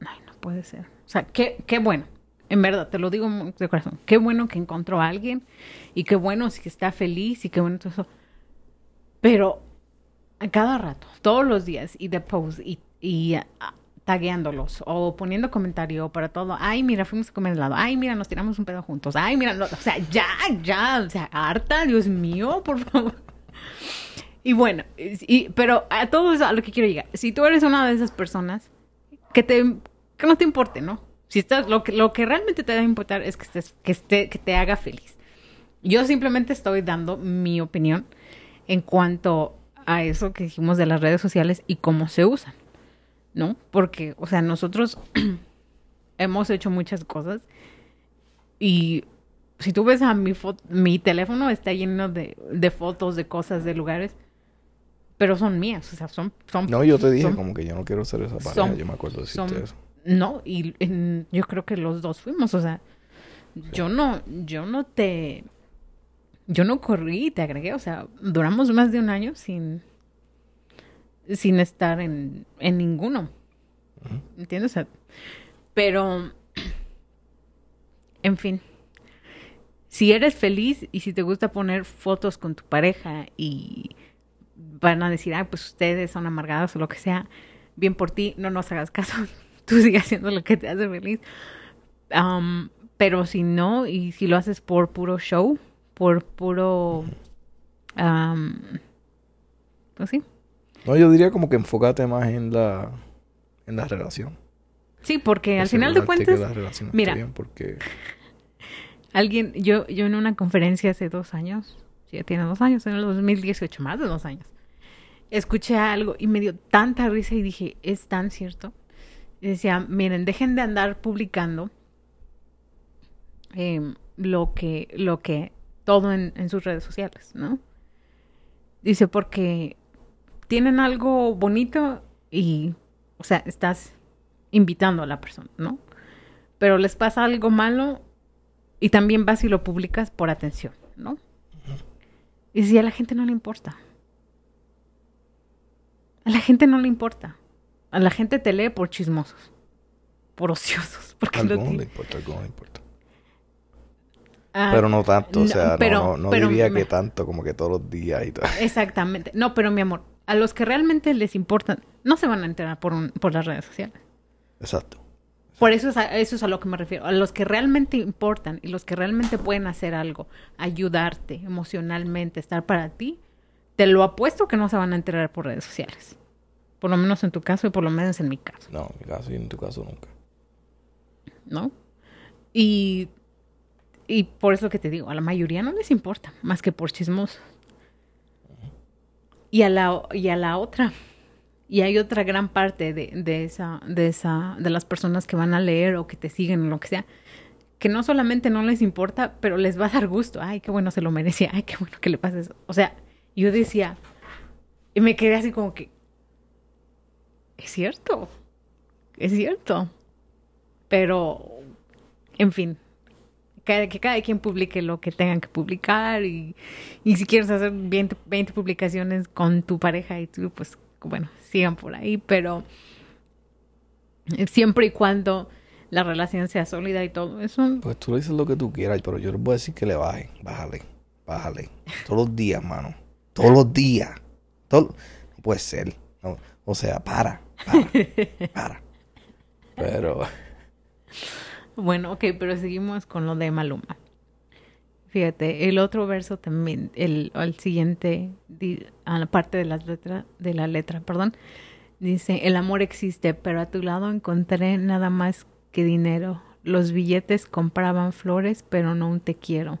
S3: ay, no puede ser. O sea, qué, qué bueno. En verdad, te lo digo de corazón. Qué bueno que encontró a alguien. Y qué bueno si está feliz y qué bueno todo eso. Pero cada rato, todos los días, y de post, y, y ah, tagueándolos, o poniendo comentario para todo. Ay, mira, fuimos a comer helado. Ay, mira, nos tiramos un pedo juntos. Ay, mira, no, o sea, ya, ya, o sea, harta, Dios mío, por favor. Y bueno, y, pero a todo eso, a lo que quiero llegar. Si tú eres una de esas personas, que te, que no te importe, ¿no? Si estás, lo que, lo que realmente te debe importar es que estés, que esté, que te haga feliz. Yo simplemente estoy dando mi opinión en cuanto a eso que dijimos de las redes sociales y cómo se usan, ¿no? Porque, o sea, nosotros hemos hecho muchas cosas y si tú ves a mi fo- mi teléfono está lleno de, de fotos, de cosas, de lugares, pero son mías, o sea, son... son
S1: No, yo te dije
S3: son-
S1: como que yo no quiero ser esa pareja.
S3: son-
S1: yo me acuerdo de decirte eso.
S3: No, y en- yo creo que los dos fuimos, o sea, yo no, yo no te, yo no corrí y te agregué, o sea, duramos más de un año sin, sin estar en, en ninguno, ¿entiendes? O sea, pero, en fin, si eres feliz y si te gusta poner fotos con tu pareja y van a decir, ah, pues ustedes son amargados o lo que sea, bien por ti, no nos hagas caso, tú sigue haciendo lo que te hace feliz. Am, pero si no, y si lo haces por puro show, por puro... am, pues sí.
S1: No, yo diría como que enfócate más en la, en la relación.
S3: Sí, porque al final de
S1: que
S3: cuentas,
S1: la relación esté
S3: mira.
S1: bien, porque
S3: alguien, yo, yo en una conferencia hace dos años, ya tiene dos años, en el 2018, más de dos años, escuché algo y me dio tanta risa y dije, es tan cierto. Y decía, miren, dejen de andar publicando em, lo que, lo que, todo en, en sus redes sociales, ¿no? Dice, porque tienen algo bonito y, o sea, estás invitando a la persona, ¿no? Pero les pasa algo malo y también vas y lo publicas por atención, ¿no? Y si a la gente no le importa. A la gente no le importa. A la gente te lee por chismosos, por ociosos. Porque
S1: a
S3: lo
S1: algunos
S3: tiene-
S1: le importa, a algunos le importa.
S3: Ah,
S1: Pero no tanto, o sea, no-
S3: pero-
S1: no, no,
S3: pero
S1: diría
S3: me-
S1: que tanto como que todos los días y todo.
S3: Exactamente. No, pero mi amor, a los que realmente les importan, no se van a enterar por, un- por las redes sociales.
S1: Exacto.
S3: Por eso es, a, eso es a lo que me refiero. A los que realmente importan y los que realmente pueden hacer algo, ayudarte emocionalmente, estar para ti, te lo apuesto que no se van a enterar por redes sociales. Por lo menos en tu caso y por lo menos en mi caso,
S1: No, en mi caso y en tu caso nunca.
S3: ¿no? Y, y por eso que te digo, a la mayoría no les importa, más que por chismosos. Y a la, y a la otra, y hay otra gran parte de, de esa, de esa, de las personas que van a leer o que te siguen o lo que sea, que no solamente no les importa, pero les va a dar gusto. Ay, qué bueno se lo merecía. Ay, qué bueno que le pase eso. O sea, yo decía, y me quedé así como que, es cierto. es cierto. Pero, en fin, cada- que cada quien publique lo que tengan que publicar y, y si quieres hacer 20, 20 publicaciones con tu pareja y tú, pues bueno, sigan por ahí, pero siempre y cuando la relación sea sólida y todo eso,
S1: Pues tú le dices lo que tú quieras, pero yo les voy a decir que le baje. Bájale, bájale. Todos los días, mano. Todos los días. Todo... No puede ser. No, O sea, para, para, para. Pero,
S3: Bueno, ok, pero seguimos con lo de Maluma. Fíjate, el otro verso también, el, el siguiente, a la parte de, las letra, de la letra, perdón, dice, el amor existe, pero a tu lado encontré nada más que dinero. Los billetes compraban flores, pero no un te quiero.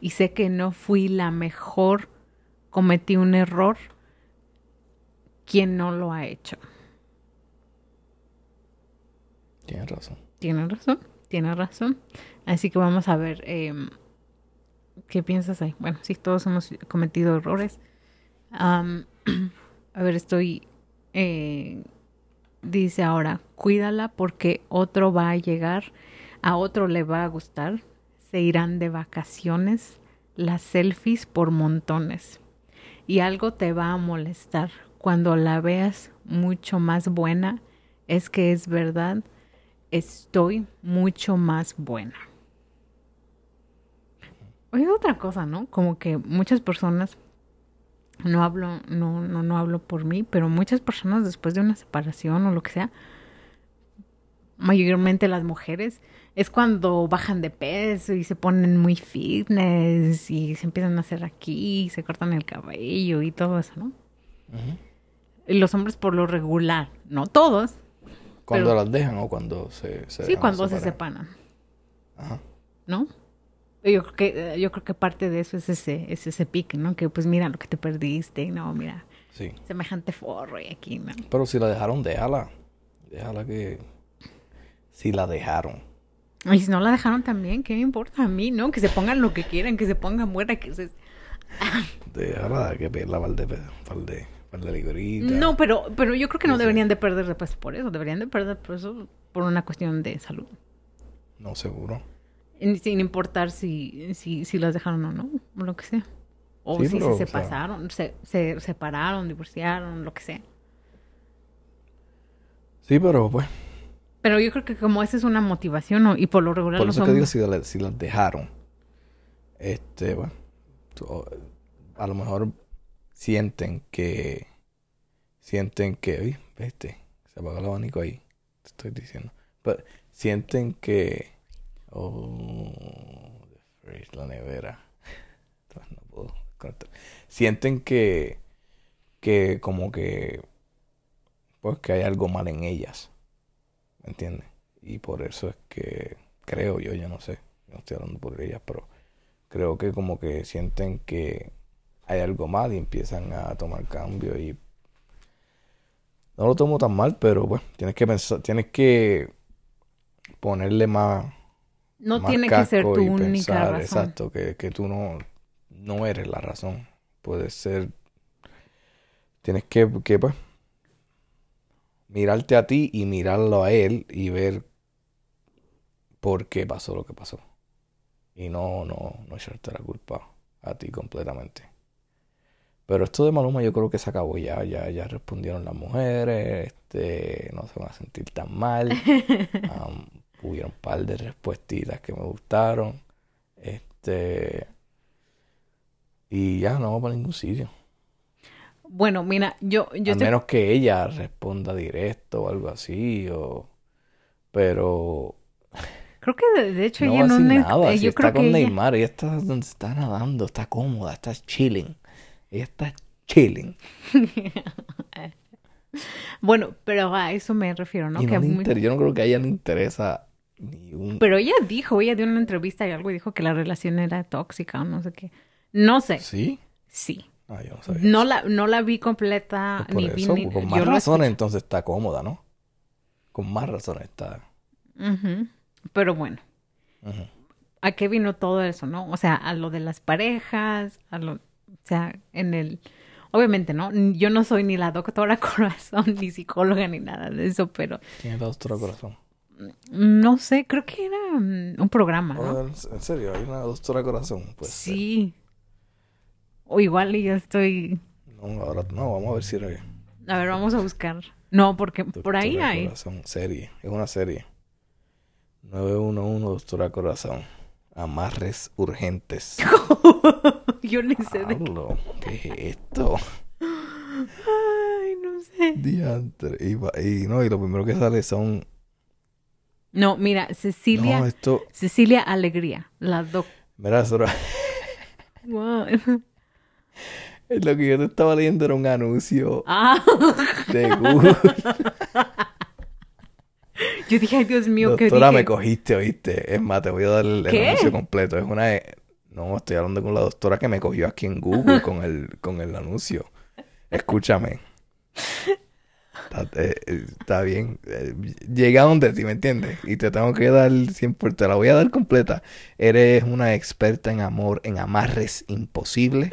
S3: Y sé que no fui la mejor, cometí un error. ¿Quién no lo ha hecho?
S1: tienes razón.
S3: Tiene razón, tiene razón. Así que vamos a ver eh, qué piensas ahí. Bueno, sí, todos hemos cometido errores. A ver, estoy... eh, dice ahora, cuídala porque otro va a llegar, a otro le va a gustar, se irán de vacaciones, las selfies por montones. Y algo te va a molestar. Cuando la veas mucho más buena, es que es verdad, estoy mucho más buena. Oye, otra cosa, ¿no? Como que muchas personas, no hablo, no, no, no hablo por mí, pero muchas personas después de una separación o lo que sea, mayormente las mujeres, es cuando bajan de peso y se ponen muy fitness y se empiezan a hacer aquí, se cortan el cabello y todo eso, ¿no? Y los hombres por lo regular, no todos,
S1: Cuando
S3: Pero-
S1: las dejan o cuando se, se
S3: sí, cuando se separan.
S1: Ajá.
S3: ¿no? Yo creo que yo creo que parte de eso es ese es ese pique, ¿no? Que pues mira lo que te perdiste, no, mira,
S1: Sí.
S3: semejante forro y aquí, ¿no?
S1: Pero si la dejaron, déjala. Déjala que... Si la dejaron.
S3: Y si no la dejaron también, ¿qué me importa a mí, no? Que se pongan lo que quieran, que se pongan muera, que se
S1: Déjala que pierda par de, libritas.
S3: No, pero pero yo creo que no deberían de perder de peso por eso, deberían de perder peso por una cuestión de salud.
S1: No, seguro.
S3: Sin importar si, si, si las dejaron o no, o lo que sea. O
S1: Sí,
S3: si
S1: pero,
S3: se
S1: o sea-
S3: pasaron, se, se separaron, divorciaron, lo que sea.
S1: Sí, pero pues...
S3: Pero yo creo que como esa es una motivación, ¿no? y por lo regular
S1: Por
S3: los
S1: eso que digo si, la- si las dejaron. Este, bueno. a lo mejor sienten que... Sienten que... Uy, viste, se apagó el abanico ahí. Te estoy diciendo. Pero sienten que... Oh, the fridge, la nevera. No puedo conectar. Sienten que... Que como que... Pues que hay algo mal en ellas. ¿Me entiendes? Y por eso es que creo yo, yo no sé, no estoy hablando por ellas, pero creo que como que sienten que hay algo mal y empiezan a tomar cambio y no lo tomo tan mal, pero bueno, tienes que pensar, tienes que ponerle más,
S3: No
S1: más
S3: tiene que ser
S1: casco
S3: tu
S1: y
S3: única
S1: pensar,
S3: razón.
S1: exacto, que, que tú no, no eres la razón. Puede ser, tienes que, que pues, mirarte a ti y mirarlo a él y ver por qué pasó lo que pasó. Y no, no, no echarte la culpa a ti completamente. Pero esto de Maluma yo creo que se acabó ya, ya, ya respondieron las mujeres, este, no se van a sentir tan mal. Am, hubieron un par de respuestitas que me gustaron. Este, y ya no vamos para ningún sitio.
S3: Bueno, mira, yo, yo
S1: A
S3: estoy-
S1: menos que ella responda directo o algo así, o... Pero
S3: creo que de, de hecho
S1: no
S3: ella
S1: va
S3: no
S1: nada.
S3: eh,
S1: Si
S3: yo
S1: está
S3: creo
S1: con
S3: ella-
S1: Neymar, ella está donde está nadando, está cómoda, está chilling. Ella está chilling.
S3: Bueno, pero a eso me refiero, ¿no?
S1: Y
S3: Que
S1: le
S3: muy-
S1: Yo no creo que a ella le interesa ni un...
S3: Pero ella dijo, ella dio una entrevista y algo y dijo que la relación era tóxica o no sé qué. No sé.
S1: ¿Sí?
S3: Sí.
S1: Ah, yo no sabía.
S3: No la, no la vi completa,
S1: Pues por
S3: ni vi
S1: eso,
S3: ni-
S1: con
S3: yo
S1: más
S3: lo
S1: razones entonces está cómoda, ¿no? Con más razones está...
S3: Pero bueno. ¿a qué vino todo eso, no? O sea, a lo de las parejas, a lo, o sea, en el, obviamente, ¿no? Yo no soy ni la doctora corazón, ni psicóloga, ni nada de eso, pero
S1: ¿Quién es la doctora corazón?
S3: no sé, creo que era mm, un programa, ¿no?
S1: ¿En serio? ¿Hay una doctora corazón? Pues
S3: sí. O igual y yo estoy...
S1: No, ahora no, vamos a ver si era
S3: A ver, vamos a buscar. No, porque por ahí
S1: Doctora
S3: hay.
S1: Corazón, serie, es una serie. 911 Doctora Corazón. Amarres urgentes.
S3: yo ni sé de qué.
S1: Pablo, ¿qué es esto?
S3: Ay, no sé.
S1: Diantre. Y, no, y lo primero que sale son.
S3: No, mira, Cecilia...
S1: No, esto.
S3: Cecilia Alegría, la doc...
S1: Mira, eso era-
S3: Wow.
S1: lo que yo te estaba leyendo era un anuncio
S3: Ah,
S1: de Google.
S3: yo dije, ay, Dios mío, ¿qué
S1: Doctora,
S3: dije?
S1: me cogiste, oíste. Es más, te voy a dar el, el
S3: ¿Qué?
S1: anuncio completo. Es una. No, estoy hablando con la doctora que me cogió aquí en Google con el, con el anuncio. Escúchame. Está, eh, eh, está bien. Eh, Llegué a donde ti, ¿me entiendes? Y te tengo que dar 100%. Te la voy a dar completa. Eres una experta en amor, en amarres imposibles.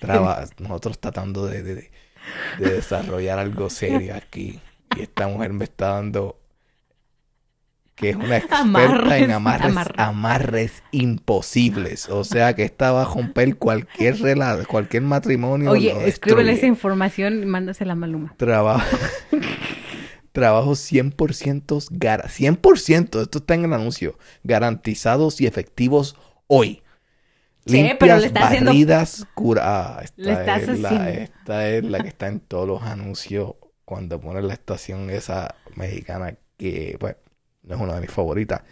S1: Traba- nosotros tratando de, de- de- de desarrollar algo serio aquí. Y esta mujer me está dando que es una experta
S3: Amarres,
S1: en amarres,
S3: amarres.
S1: amarres imposibles. O sea que esta va a romper cualquier rela- cualquier matrimonio.
S3: Oye, escríbele esa información y mándasela a Maluma.
S1: Trabajo, trabajo 100% gar 100%, esto está en el anuncio, garantizados y efectivos hoy.
S3: Sí,
S1: Limpias,
S3: pero le está haciendo-
S1: barridas, cura. ah, esta,
S3: Le estás
S1: es la,
S3: haciendo-
S1: esta es la que está en todos los anuncios cuando ponen la estación esa mexicana que, bueno, no es una de mis favoritas.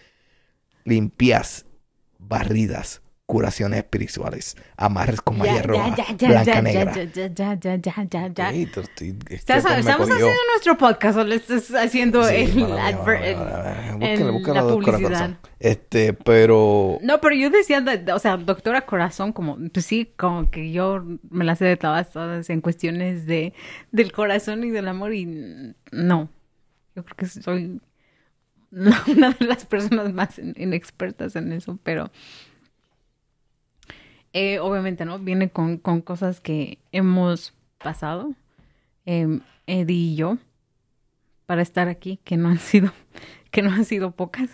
S1: Limpias, barridas, curaciones espirituales, amarres con malla roja, blanca negra.
S3: estamos haciendo nuestro podcast o le estás haciendo el, la publicidad.
S1: Corazón. Este, pero
S3: No, pero yo decía, de- de- o sea, doctora corazón, como, pues sí, como que yo me la sé de todas, todas en cuestiones de, del corazón y del amor y no, yo creo que soy una de las personas más in- inexpertas en eso, pero eh, obviamente, ¿no? Viene con, con cosas que hemos pasado, eh, Eddie y yo, para estar aquí, que no han sido, que no han sido pocas.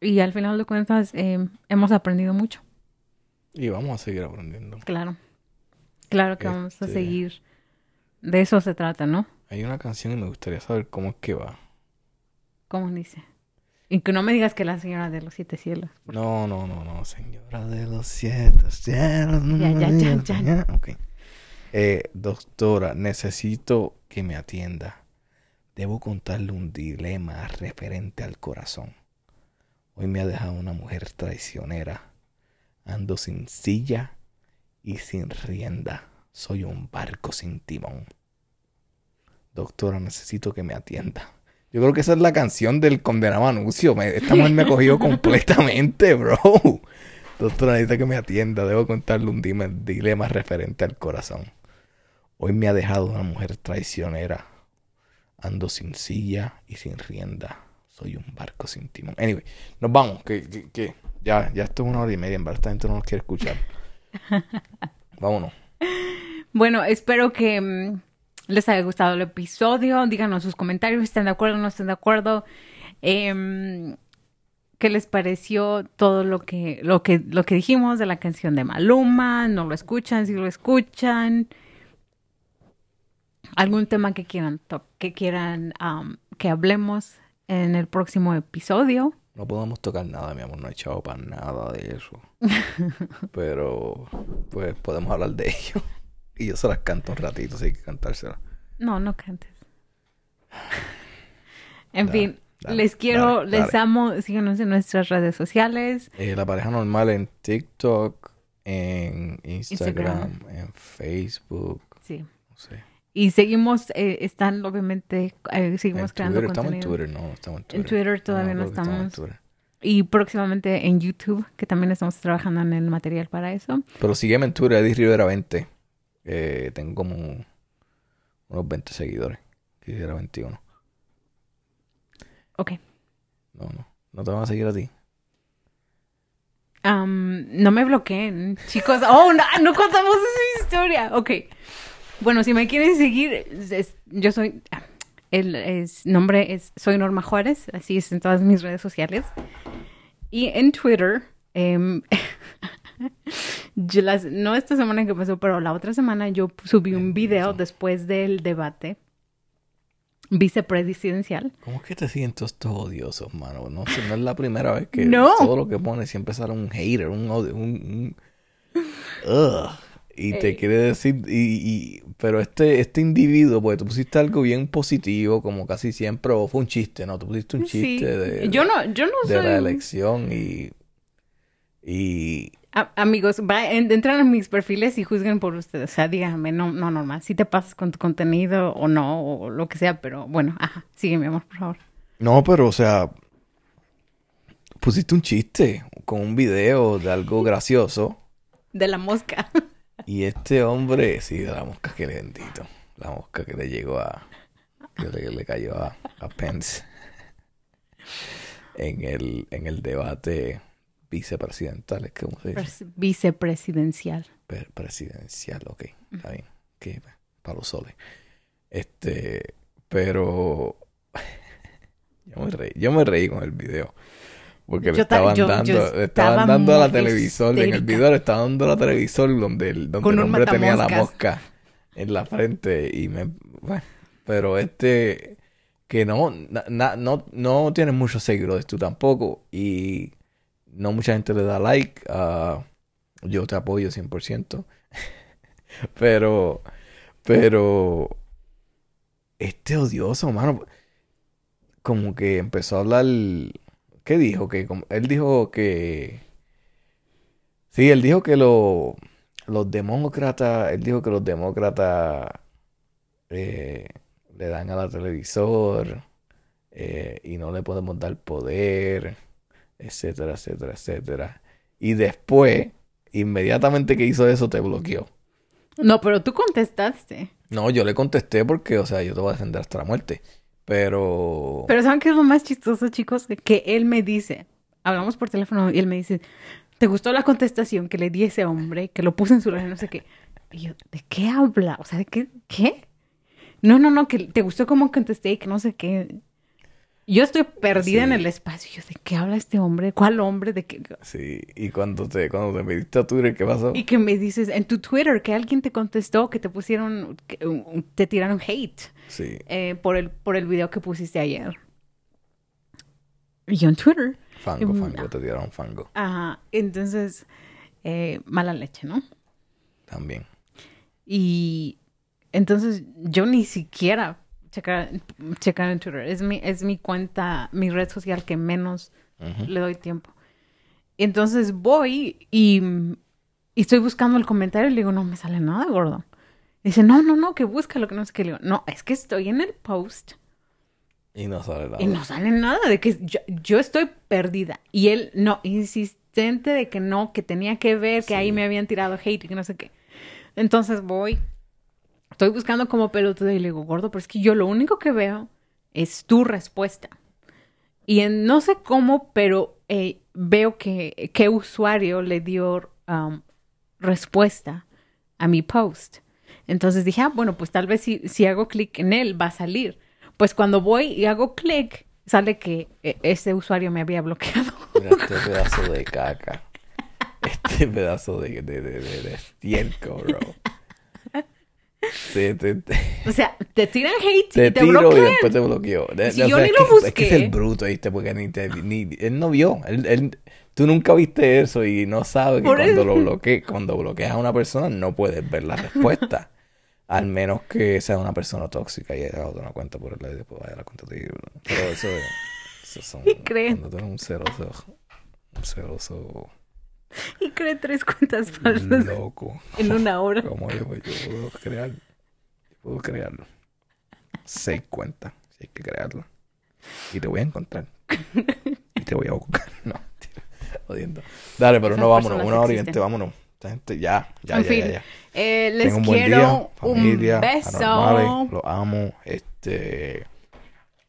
S3: Y al final de cuentas eh, hemos aprendido mucho,
S1: y vamos a seguir aprendiendo.
S3: claro. Claro que vamos a
S1: Este-
S3: seguir. De eso se trata, ¿no?
S1: Hay una canción y me gustaría saber cómo es que va.
S3: ¿Cómo dice? Y que no me digas que la señora de los siete cielos.
S1: No, no, no, no, señora de los siete cielos. no
S3: Ya, ya, ya, ya.
S1: Ok. Eh, doctora, necesito que me atienda. Debo contarle un dilema referente al corazón. Hoy me ha dejado una mujer traicionera. Ando sin silla y sin rienda. Soy un barco sin timón. Doctora, necesito que me atienda. Yo creo que esa es la canción del condenado anuncio. Me- esta mujer me ha cogido completamente, bro. Doctora, necesita que me atienda. Debo contarle un dilema referente al corazón. Hoy me ha dejado una mujer traicionera. Ando sin silla y sin rienda. Soy un barco sin timón. Anyway, nos vamos. Que, que, que ya, ya esto es una hora y media. En verdad, esta gente no nos quiere escuchar. Vámonos.
S3: Bueno, espero que mm, les haya gustado el episodio. Díganos sus comentarios, si están de acuerdo o no están de acuerdo. Em, ¿Qué les pareció todo lo que, lo que, lo que dijimos de la canción de Maluma? ¿No lo escuchan? Si lo escuchan. ¿Algún tema que quieran, que quieran que hablemos en el próximo episodio?
S1: No podemos tocar nada, mi amor. No he echado para nada de eso. Pero, pues, podemos hablar de ello. Y yo se las canto un ratito, si hay que cantárselas.
S3: No, no cantes. En fin,
S1: dale,
S3: les quiero,
S1: dale,
S3: les
S1: dale.
S3: amo. Síganos en nuestras redes sociales.
S1: Eh, la pareja normal en TikTok, en Instagram,
S3: Instagram.
S1: en Facebook,
S3: Sí.
S1: no sé.
S3: Y seguimos, eh, están obviamente, eh, seguimos
S1: En
S3: creando
S1: Twitter, estamos en
S3: contenido.
S1: Twitter, no, estamos en
S3: En
S1: Twitter.
S3: Todavía no
S1: en
S3: estamos.
S1: Twitter.
S3: Y próximamente en YouTube, que también estamos trabajando en el material para eso.
S1: Pero sígueme en Twitter, Eddie Rivera 20. Eh, tengo como unos 20 seguidores. Quisiera 21.
S3: Ok.
S1: No, no. No te van a seguir a ti.
S3: No me bloqueen, chicos. Oh, no, no contamos esa historia. Ok. Bueno, si me quieren seguir, es- yo soy. El es- nombre es Soy Norma Juárez, así es en todas mis redes sociales. Y en Twitter, em, yo las, no esta semana que pasó, pero la otra semana yo subí un video después del debate vicepresidencial.
S1: ¿Cómo es que te sientes estos odiosos, mano? No, sé, no es la primera vez que
S3: No.
S1: todo lo que pones siempre sale un hater, un odio, un... un- Ugh. Y te
S3: Ey.
S1: quiere decir... Y, y- pero este, este individuo, pues tú pusiste algo bien positivo, como casi siempre, o fue un chiste, ¿no? Tú pusiste un
S3: Sí.
S1: chiste de,
S3: yo no, yo no
S1: de
S3: soy.
S1: la elección y... Y...
S3: A- amigos, va, en- entran a mis perfiles y juzguen por ustedes. O sea, díganme, no, no, normal, si te pasas con tu contenido o no, o lo que sea, pero bueno, ajá, sigue mi amor, por favor.
S1: No, pero o sea... Pusiste un chiste con un video de algo gracioso.
S3: De la mosca.
S1: Y este hombre, sí, de la mosca que le bendito. La mosca que le llegó a. que le, le cayó a, a Pence. En el, en el debate vicepresidental, es que como se dice.
S3: Pres- Vicepresidencial.
S1: Pre- presidencial, ok, está bien. Que para los soles. Este, pero. yo, me reí, yo me reí con el video. Porque le
S3: Yo ta-
S1: estaban
S3: yo-
S1: dando,
S3: yo
S1: le estaban
S3: estaba
S1: dando a la televisor, en el video le estaban dando a la televisor donde el, donde el hombre tenía la mosca en la frente y me, bueno, pero este, que no, na- na- no, no tienes muchos seguidores tú tampoco y no mucha gente le da like, ah, yo te apoyo 100%, pero, pero, este odioso, mano, como que empezó a hablar, ¿qué dijo? Que él dijo que, sí, él dijo que lo, los demócratas, él dijo que los demócratas eh, le dan a la televisor eh, y no le podemos dar poder, etcétera, etcétera, etcétera. Y después, inmediatamente que hizo eso, te bloqueó.
S3: No, pero tú contestaste.
S1: No, yo le contesté porque, o sea, yo te voy a defender hasta la muerte. Pero...
S3: Pero ¿saben qué es lo más chistoso, chicos? Que él me dice, hablamos por teléfono y él me dice, ¿te gustó la contestación que le di a ese hombre, que lo puse en su red, no sé qué? Y yo, ¿de qué habla? O sea, ¿de qué? ¿Qué? No, no, no, que te gustó cómo contesté y que no sé qué. Yo estoy perdida
S1: Sí.
S3: en el espacio. Yo, ¿de qué habla este hombre? ¿Cuál hombre? ¿De qué?
S1: Sí, y cuando te, cuando te metiste a Twitter, ¿qué pasó?
S3: Y que me dices en tu Twitter que alguien te contestó, que te pusieron, que, te tiraron hate
S1: Sí,
S3: eh, por, el, por el video que pusiste ayer. Y yo en Twitter.
S1: fango, fango, te tiraron fango
S3: Ajá, entonces, eh, mala leche, ¿no?
S1: también.
S3: Y entonces yo ni siquiera checar, checar en Twitter. Es mi, es mi cuenta, mi red social que menos le doy tiempo. Entonces voy y, y estoy buscando el comentario y le digo, no me sale nada, gordo. Dice, no, no, no, que busca lo que no sé qué. Le digo, no, es que estoy en el post
S1: Y no sale nada.
S3: y no sale nada de que yo, yo estoy perdida. Y él, no, insistente de que no, que tenía que ver, que ahí me habían tirado hate y que no sé qué. Entonces voy, estoy buscando como pelotudo y le digo, gordo, pero es que yo lo único que veo es tu respuesta. Y en, no sé cómo, pero eh, veo que, qué usuario le dio um, respuesta a mi post. Entonces dije, ah, bueno, pues tal vez si, si hago clic en él va a salir. Pues cuando voy y hago clic, sale que eh, ese usuario me había bloqueado.
S1: Este pedazo de caca. Este pedazo de, de, de, de, de bro. Te, te, te,
S3: o sea, te tiran hate
S1: te
S3: y te
S1: tiro y después te bloqueó.
S3: Si yo
S1: sea,
S3: ni
S1: es
S3: lo
S1: que- Es que es
S3: busqué.
S1: el bruto, ¿viste? Porque ni te, ni, él no vio. Él, él- tú nunca viste eso y no sabe que
S3: Por
S1: cuando lo bloqueas, cuando bloqueas a una persona no puedes ver la respuesta. Al menos que sea una persona tóxica y haya otra cuenta por él y después vaya a la cuenta de Pero eso, eso son...
S3: Y.
S1: Cuando tú eres un celoso... Un celoso...
S3: Y cree tres cuentas falsas
S1: Loco.
S3: en una hora.
S1: Como yo, yo puedo crear... Yo puedo crearlo. Seis cuentas. Si hay que crearlo. Y te voy a encontrar. Y te voy a buscar. No. Jodiendo. Dale, pero
S3: Esas
S1: no, vámonos. Una hora y veinte, vámonos. Esta gente, ya, ya,
S3: En
S1: ya,
S3: fin,
S1: ya, ya.
S3: eh, les
S1: Tengan un buen
S3: quiero
S1: día, familia,
S3: un beso.
S1: los amo, este,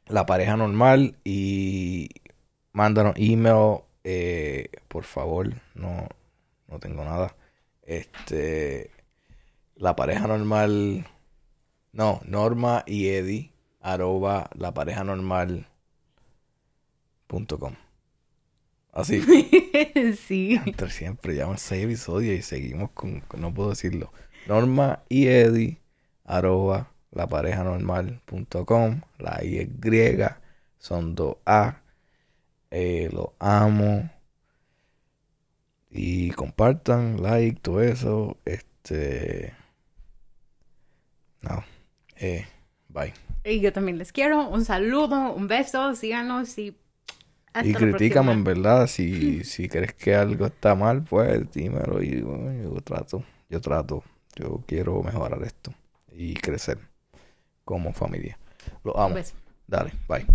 S1: la pareja normal y mándanos email eh, por favor, no, no tengo nada. Este, la pareja normal, no, Norma y Eddie, arroba la pareja normal punto com. Así.
S3: sí.
S1: Entre siempre llevan seis episodios y seguimos con, no puedo decirlo. Norma y Eddie, arroba la pareja normal.com. La I es griega, son dos A. Eh, los amo. Y compartan, like, todo eso. Este. No. Eh, bye.
S3: Y yo también les quiero. Un saludo, un beso, síganos y hasta
S1: y critícame en verdad. Si, si crees que algo está mal, pues dímelo. Y bueno, yo trato, yo trato. Yo quiero mejorar esto y crecer como familia. Lo
S3: Un
S1: amo.
S3: beso.
S1: Dale, bye.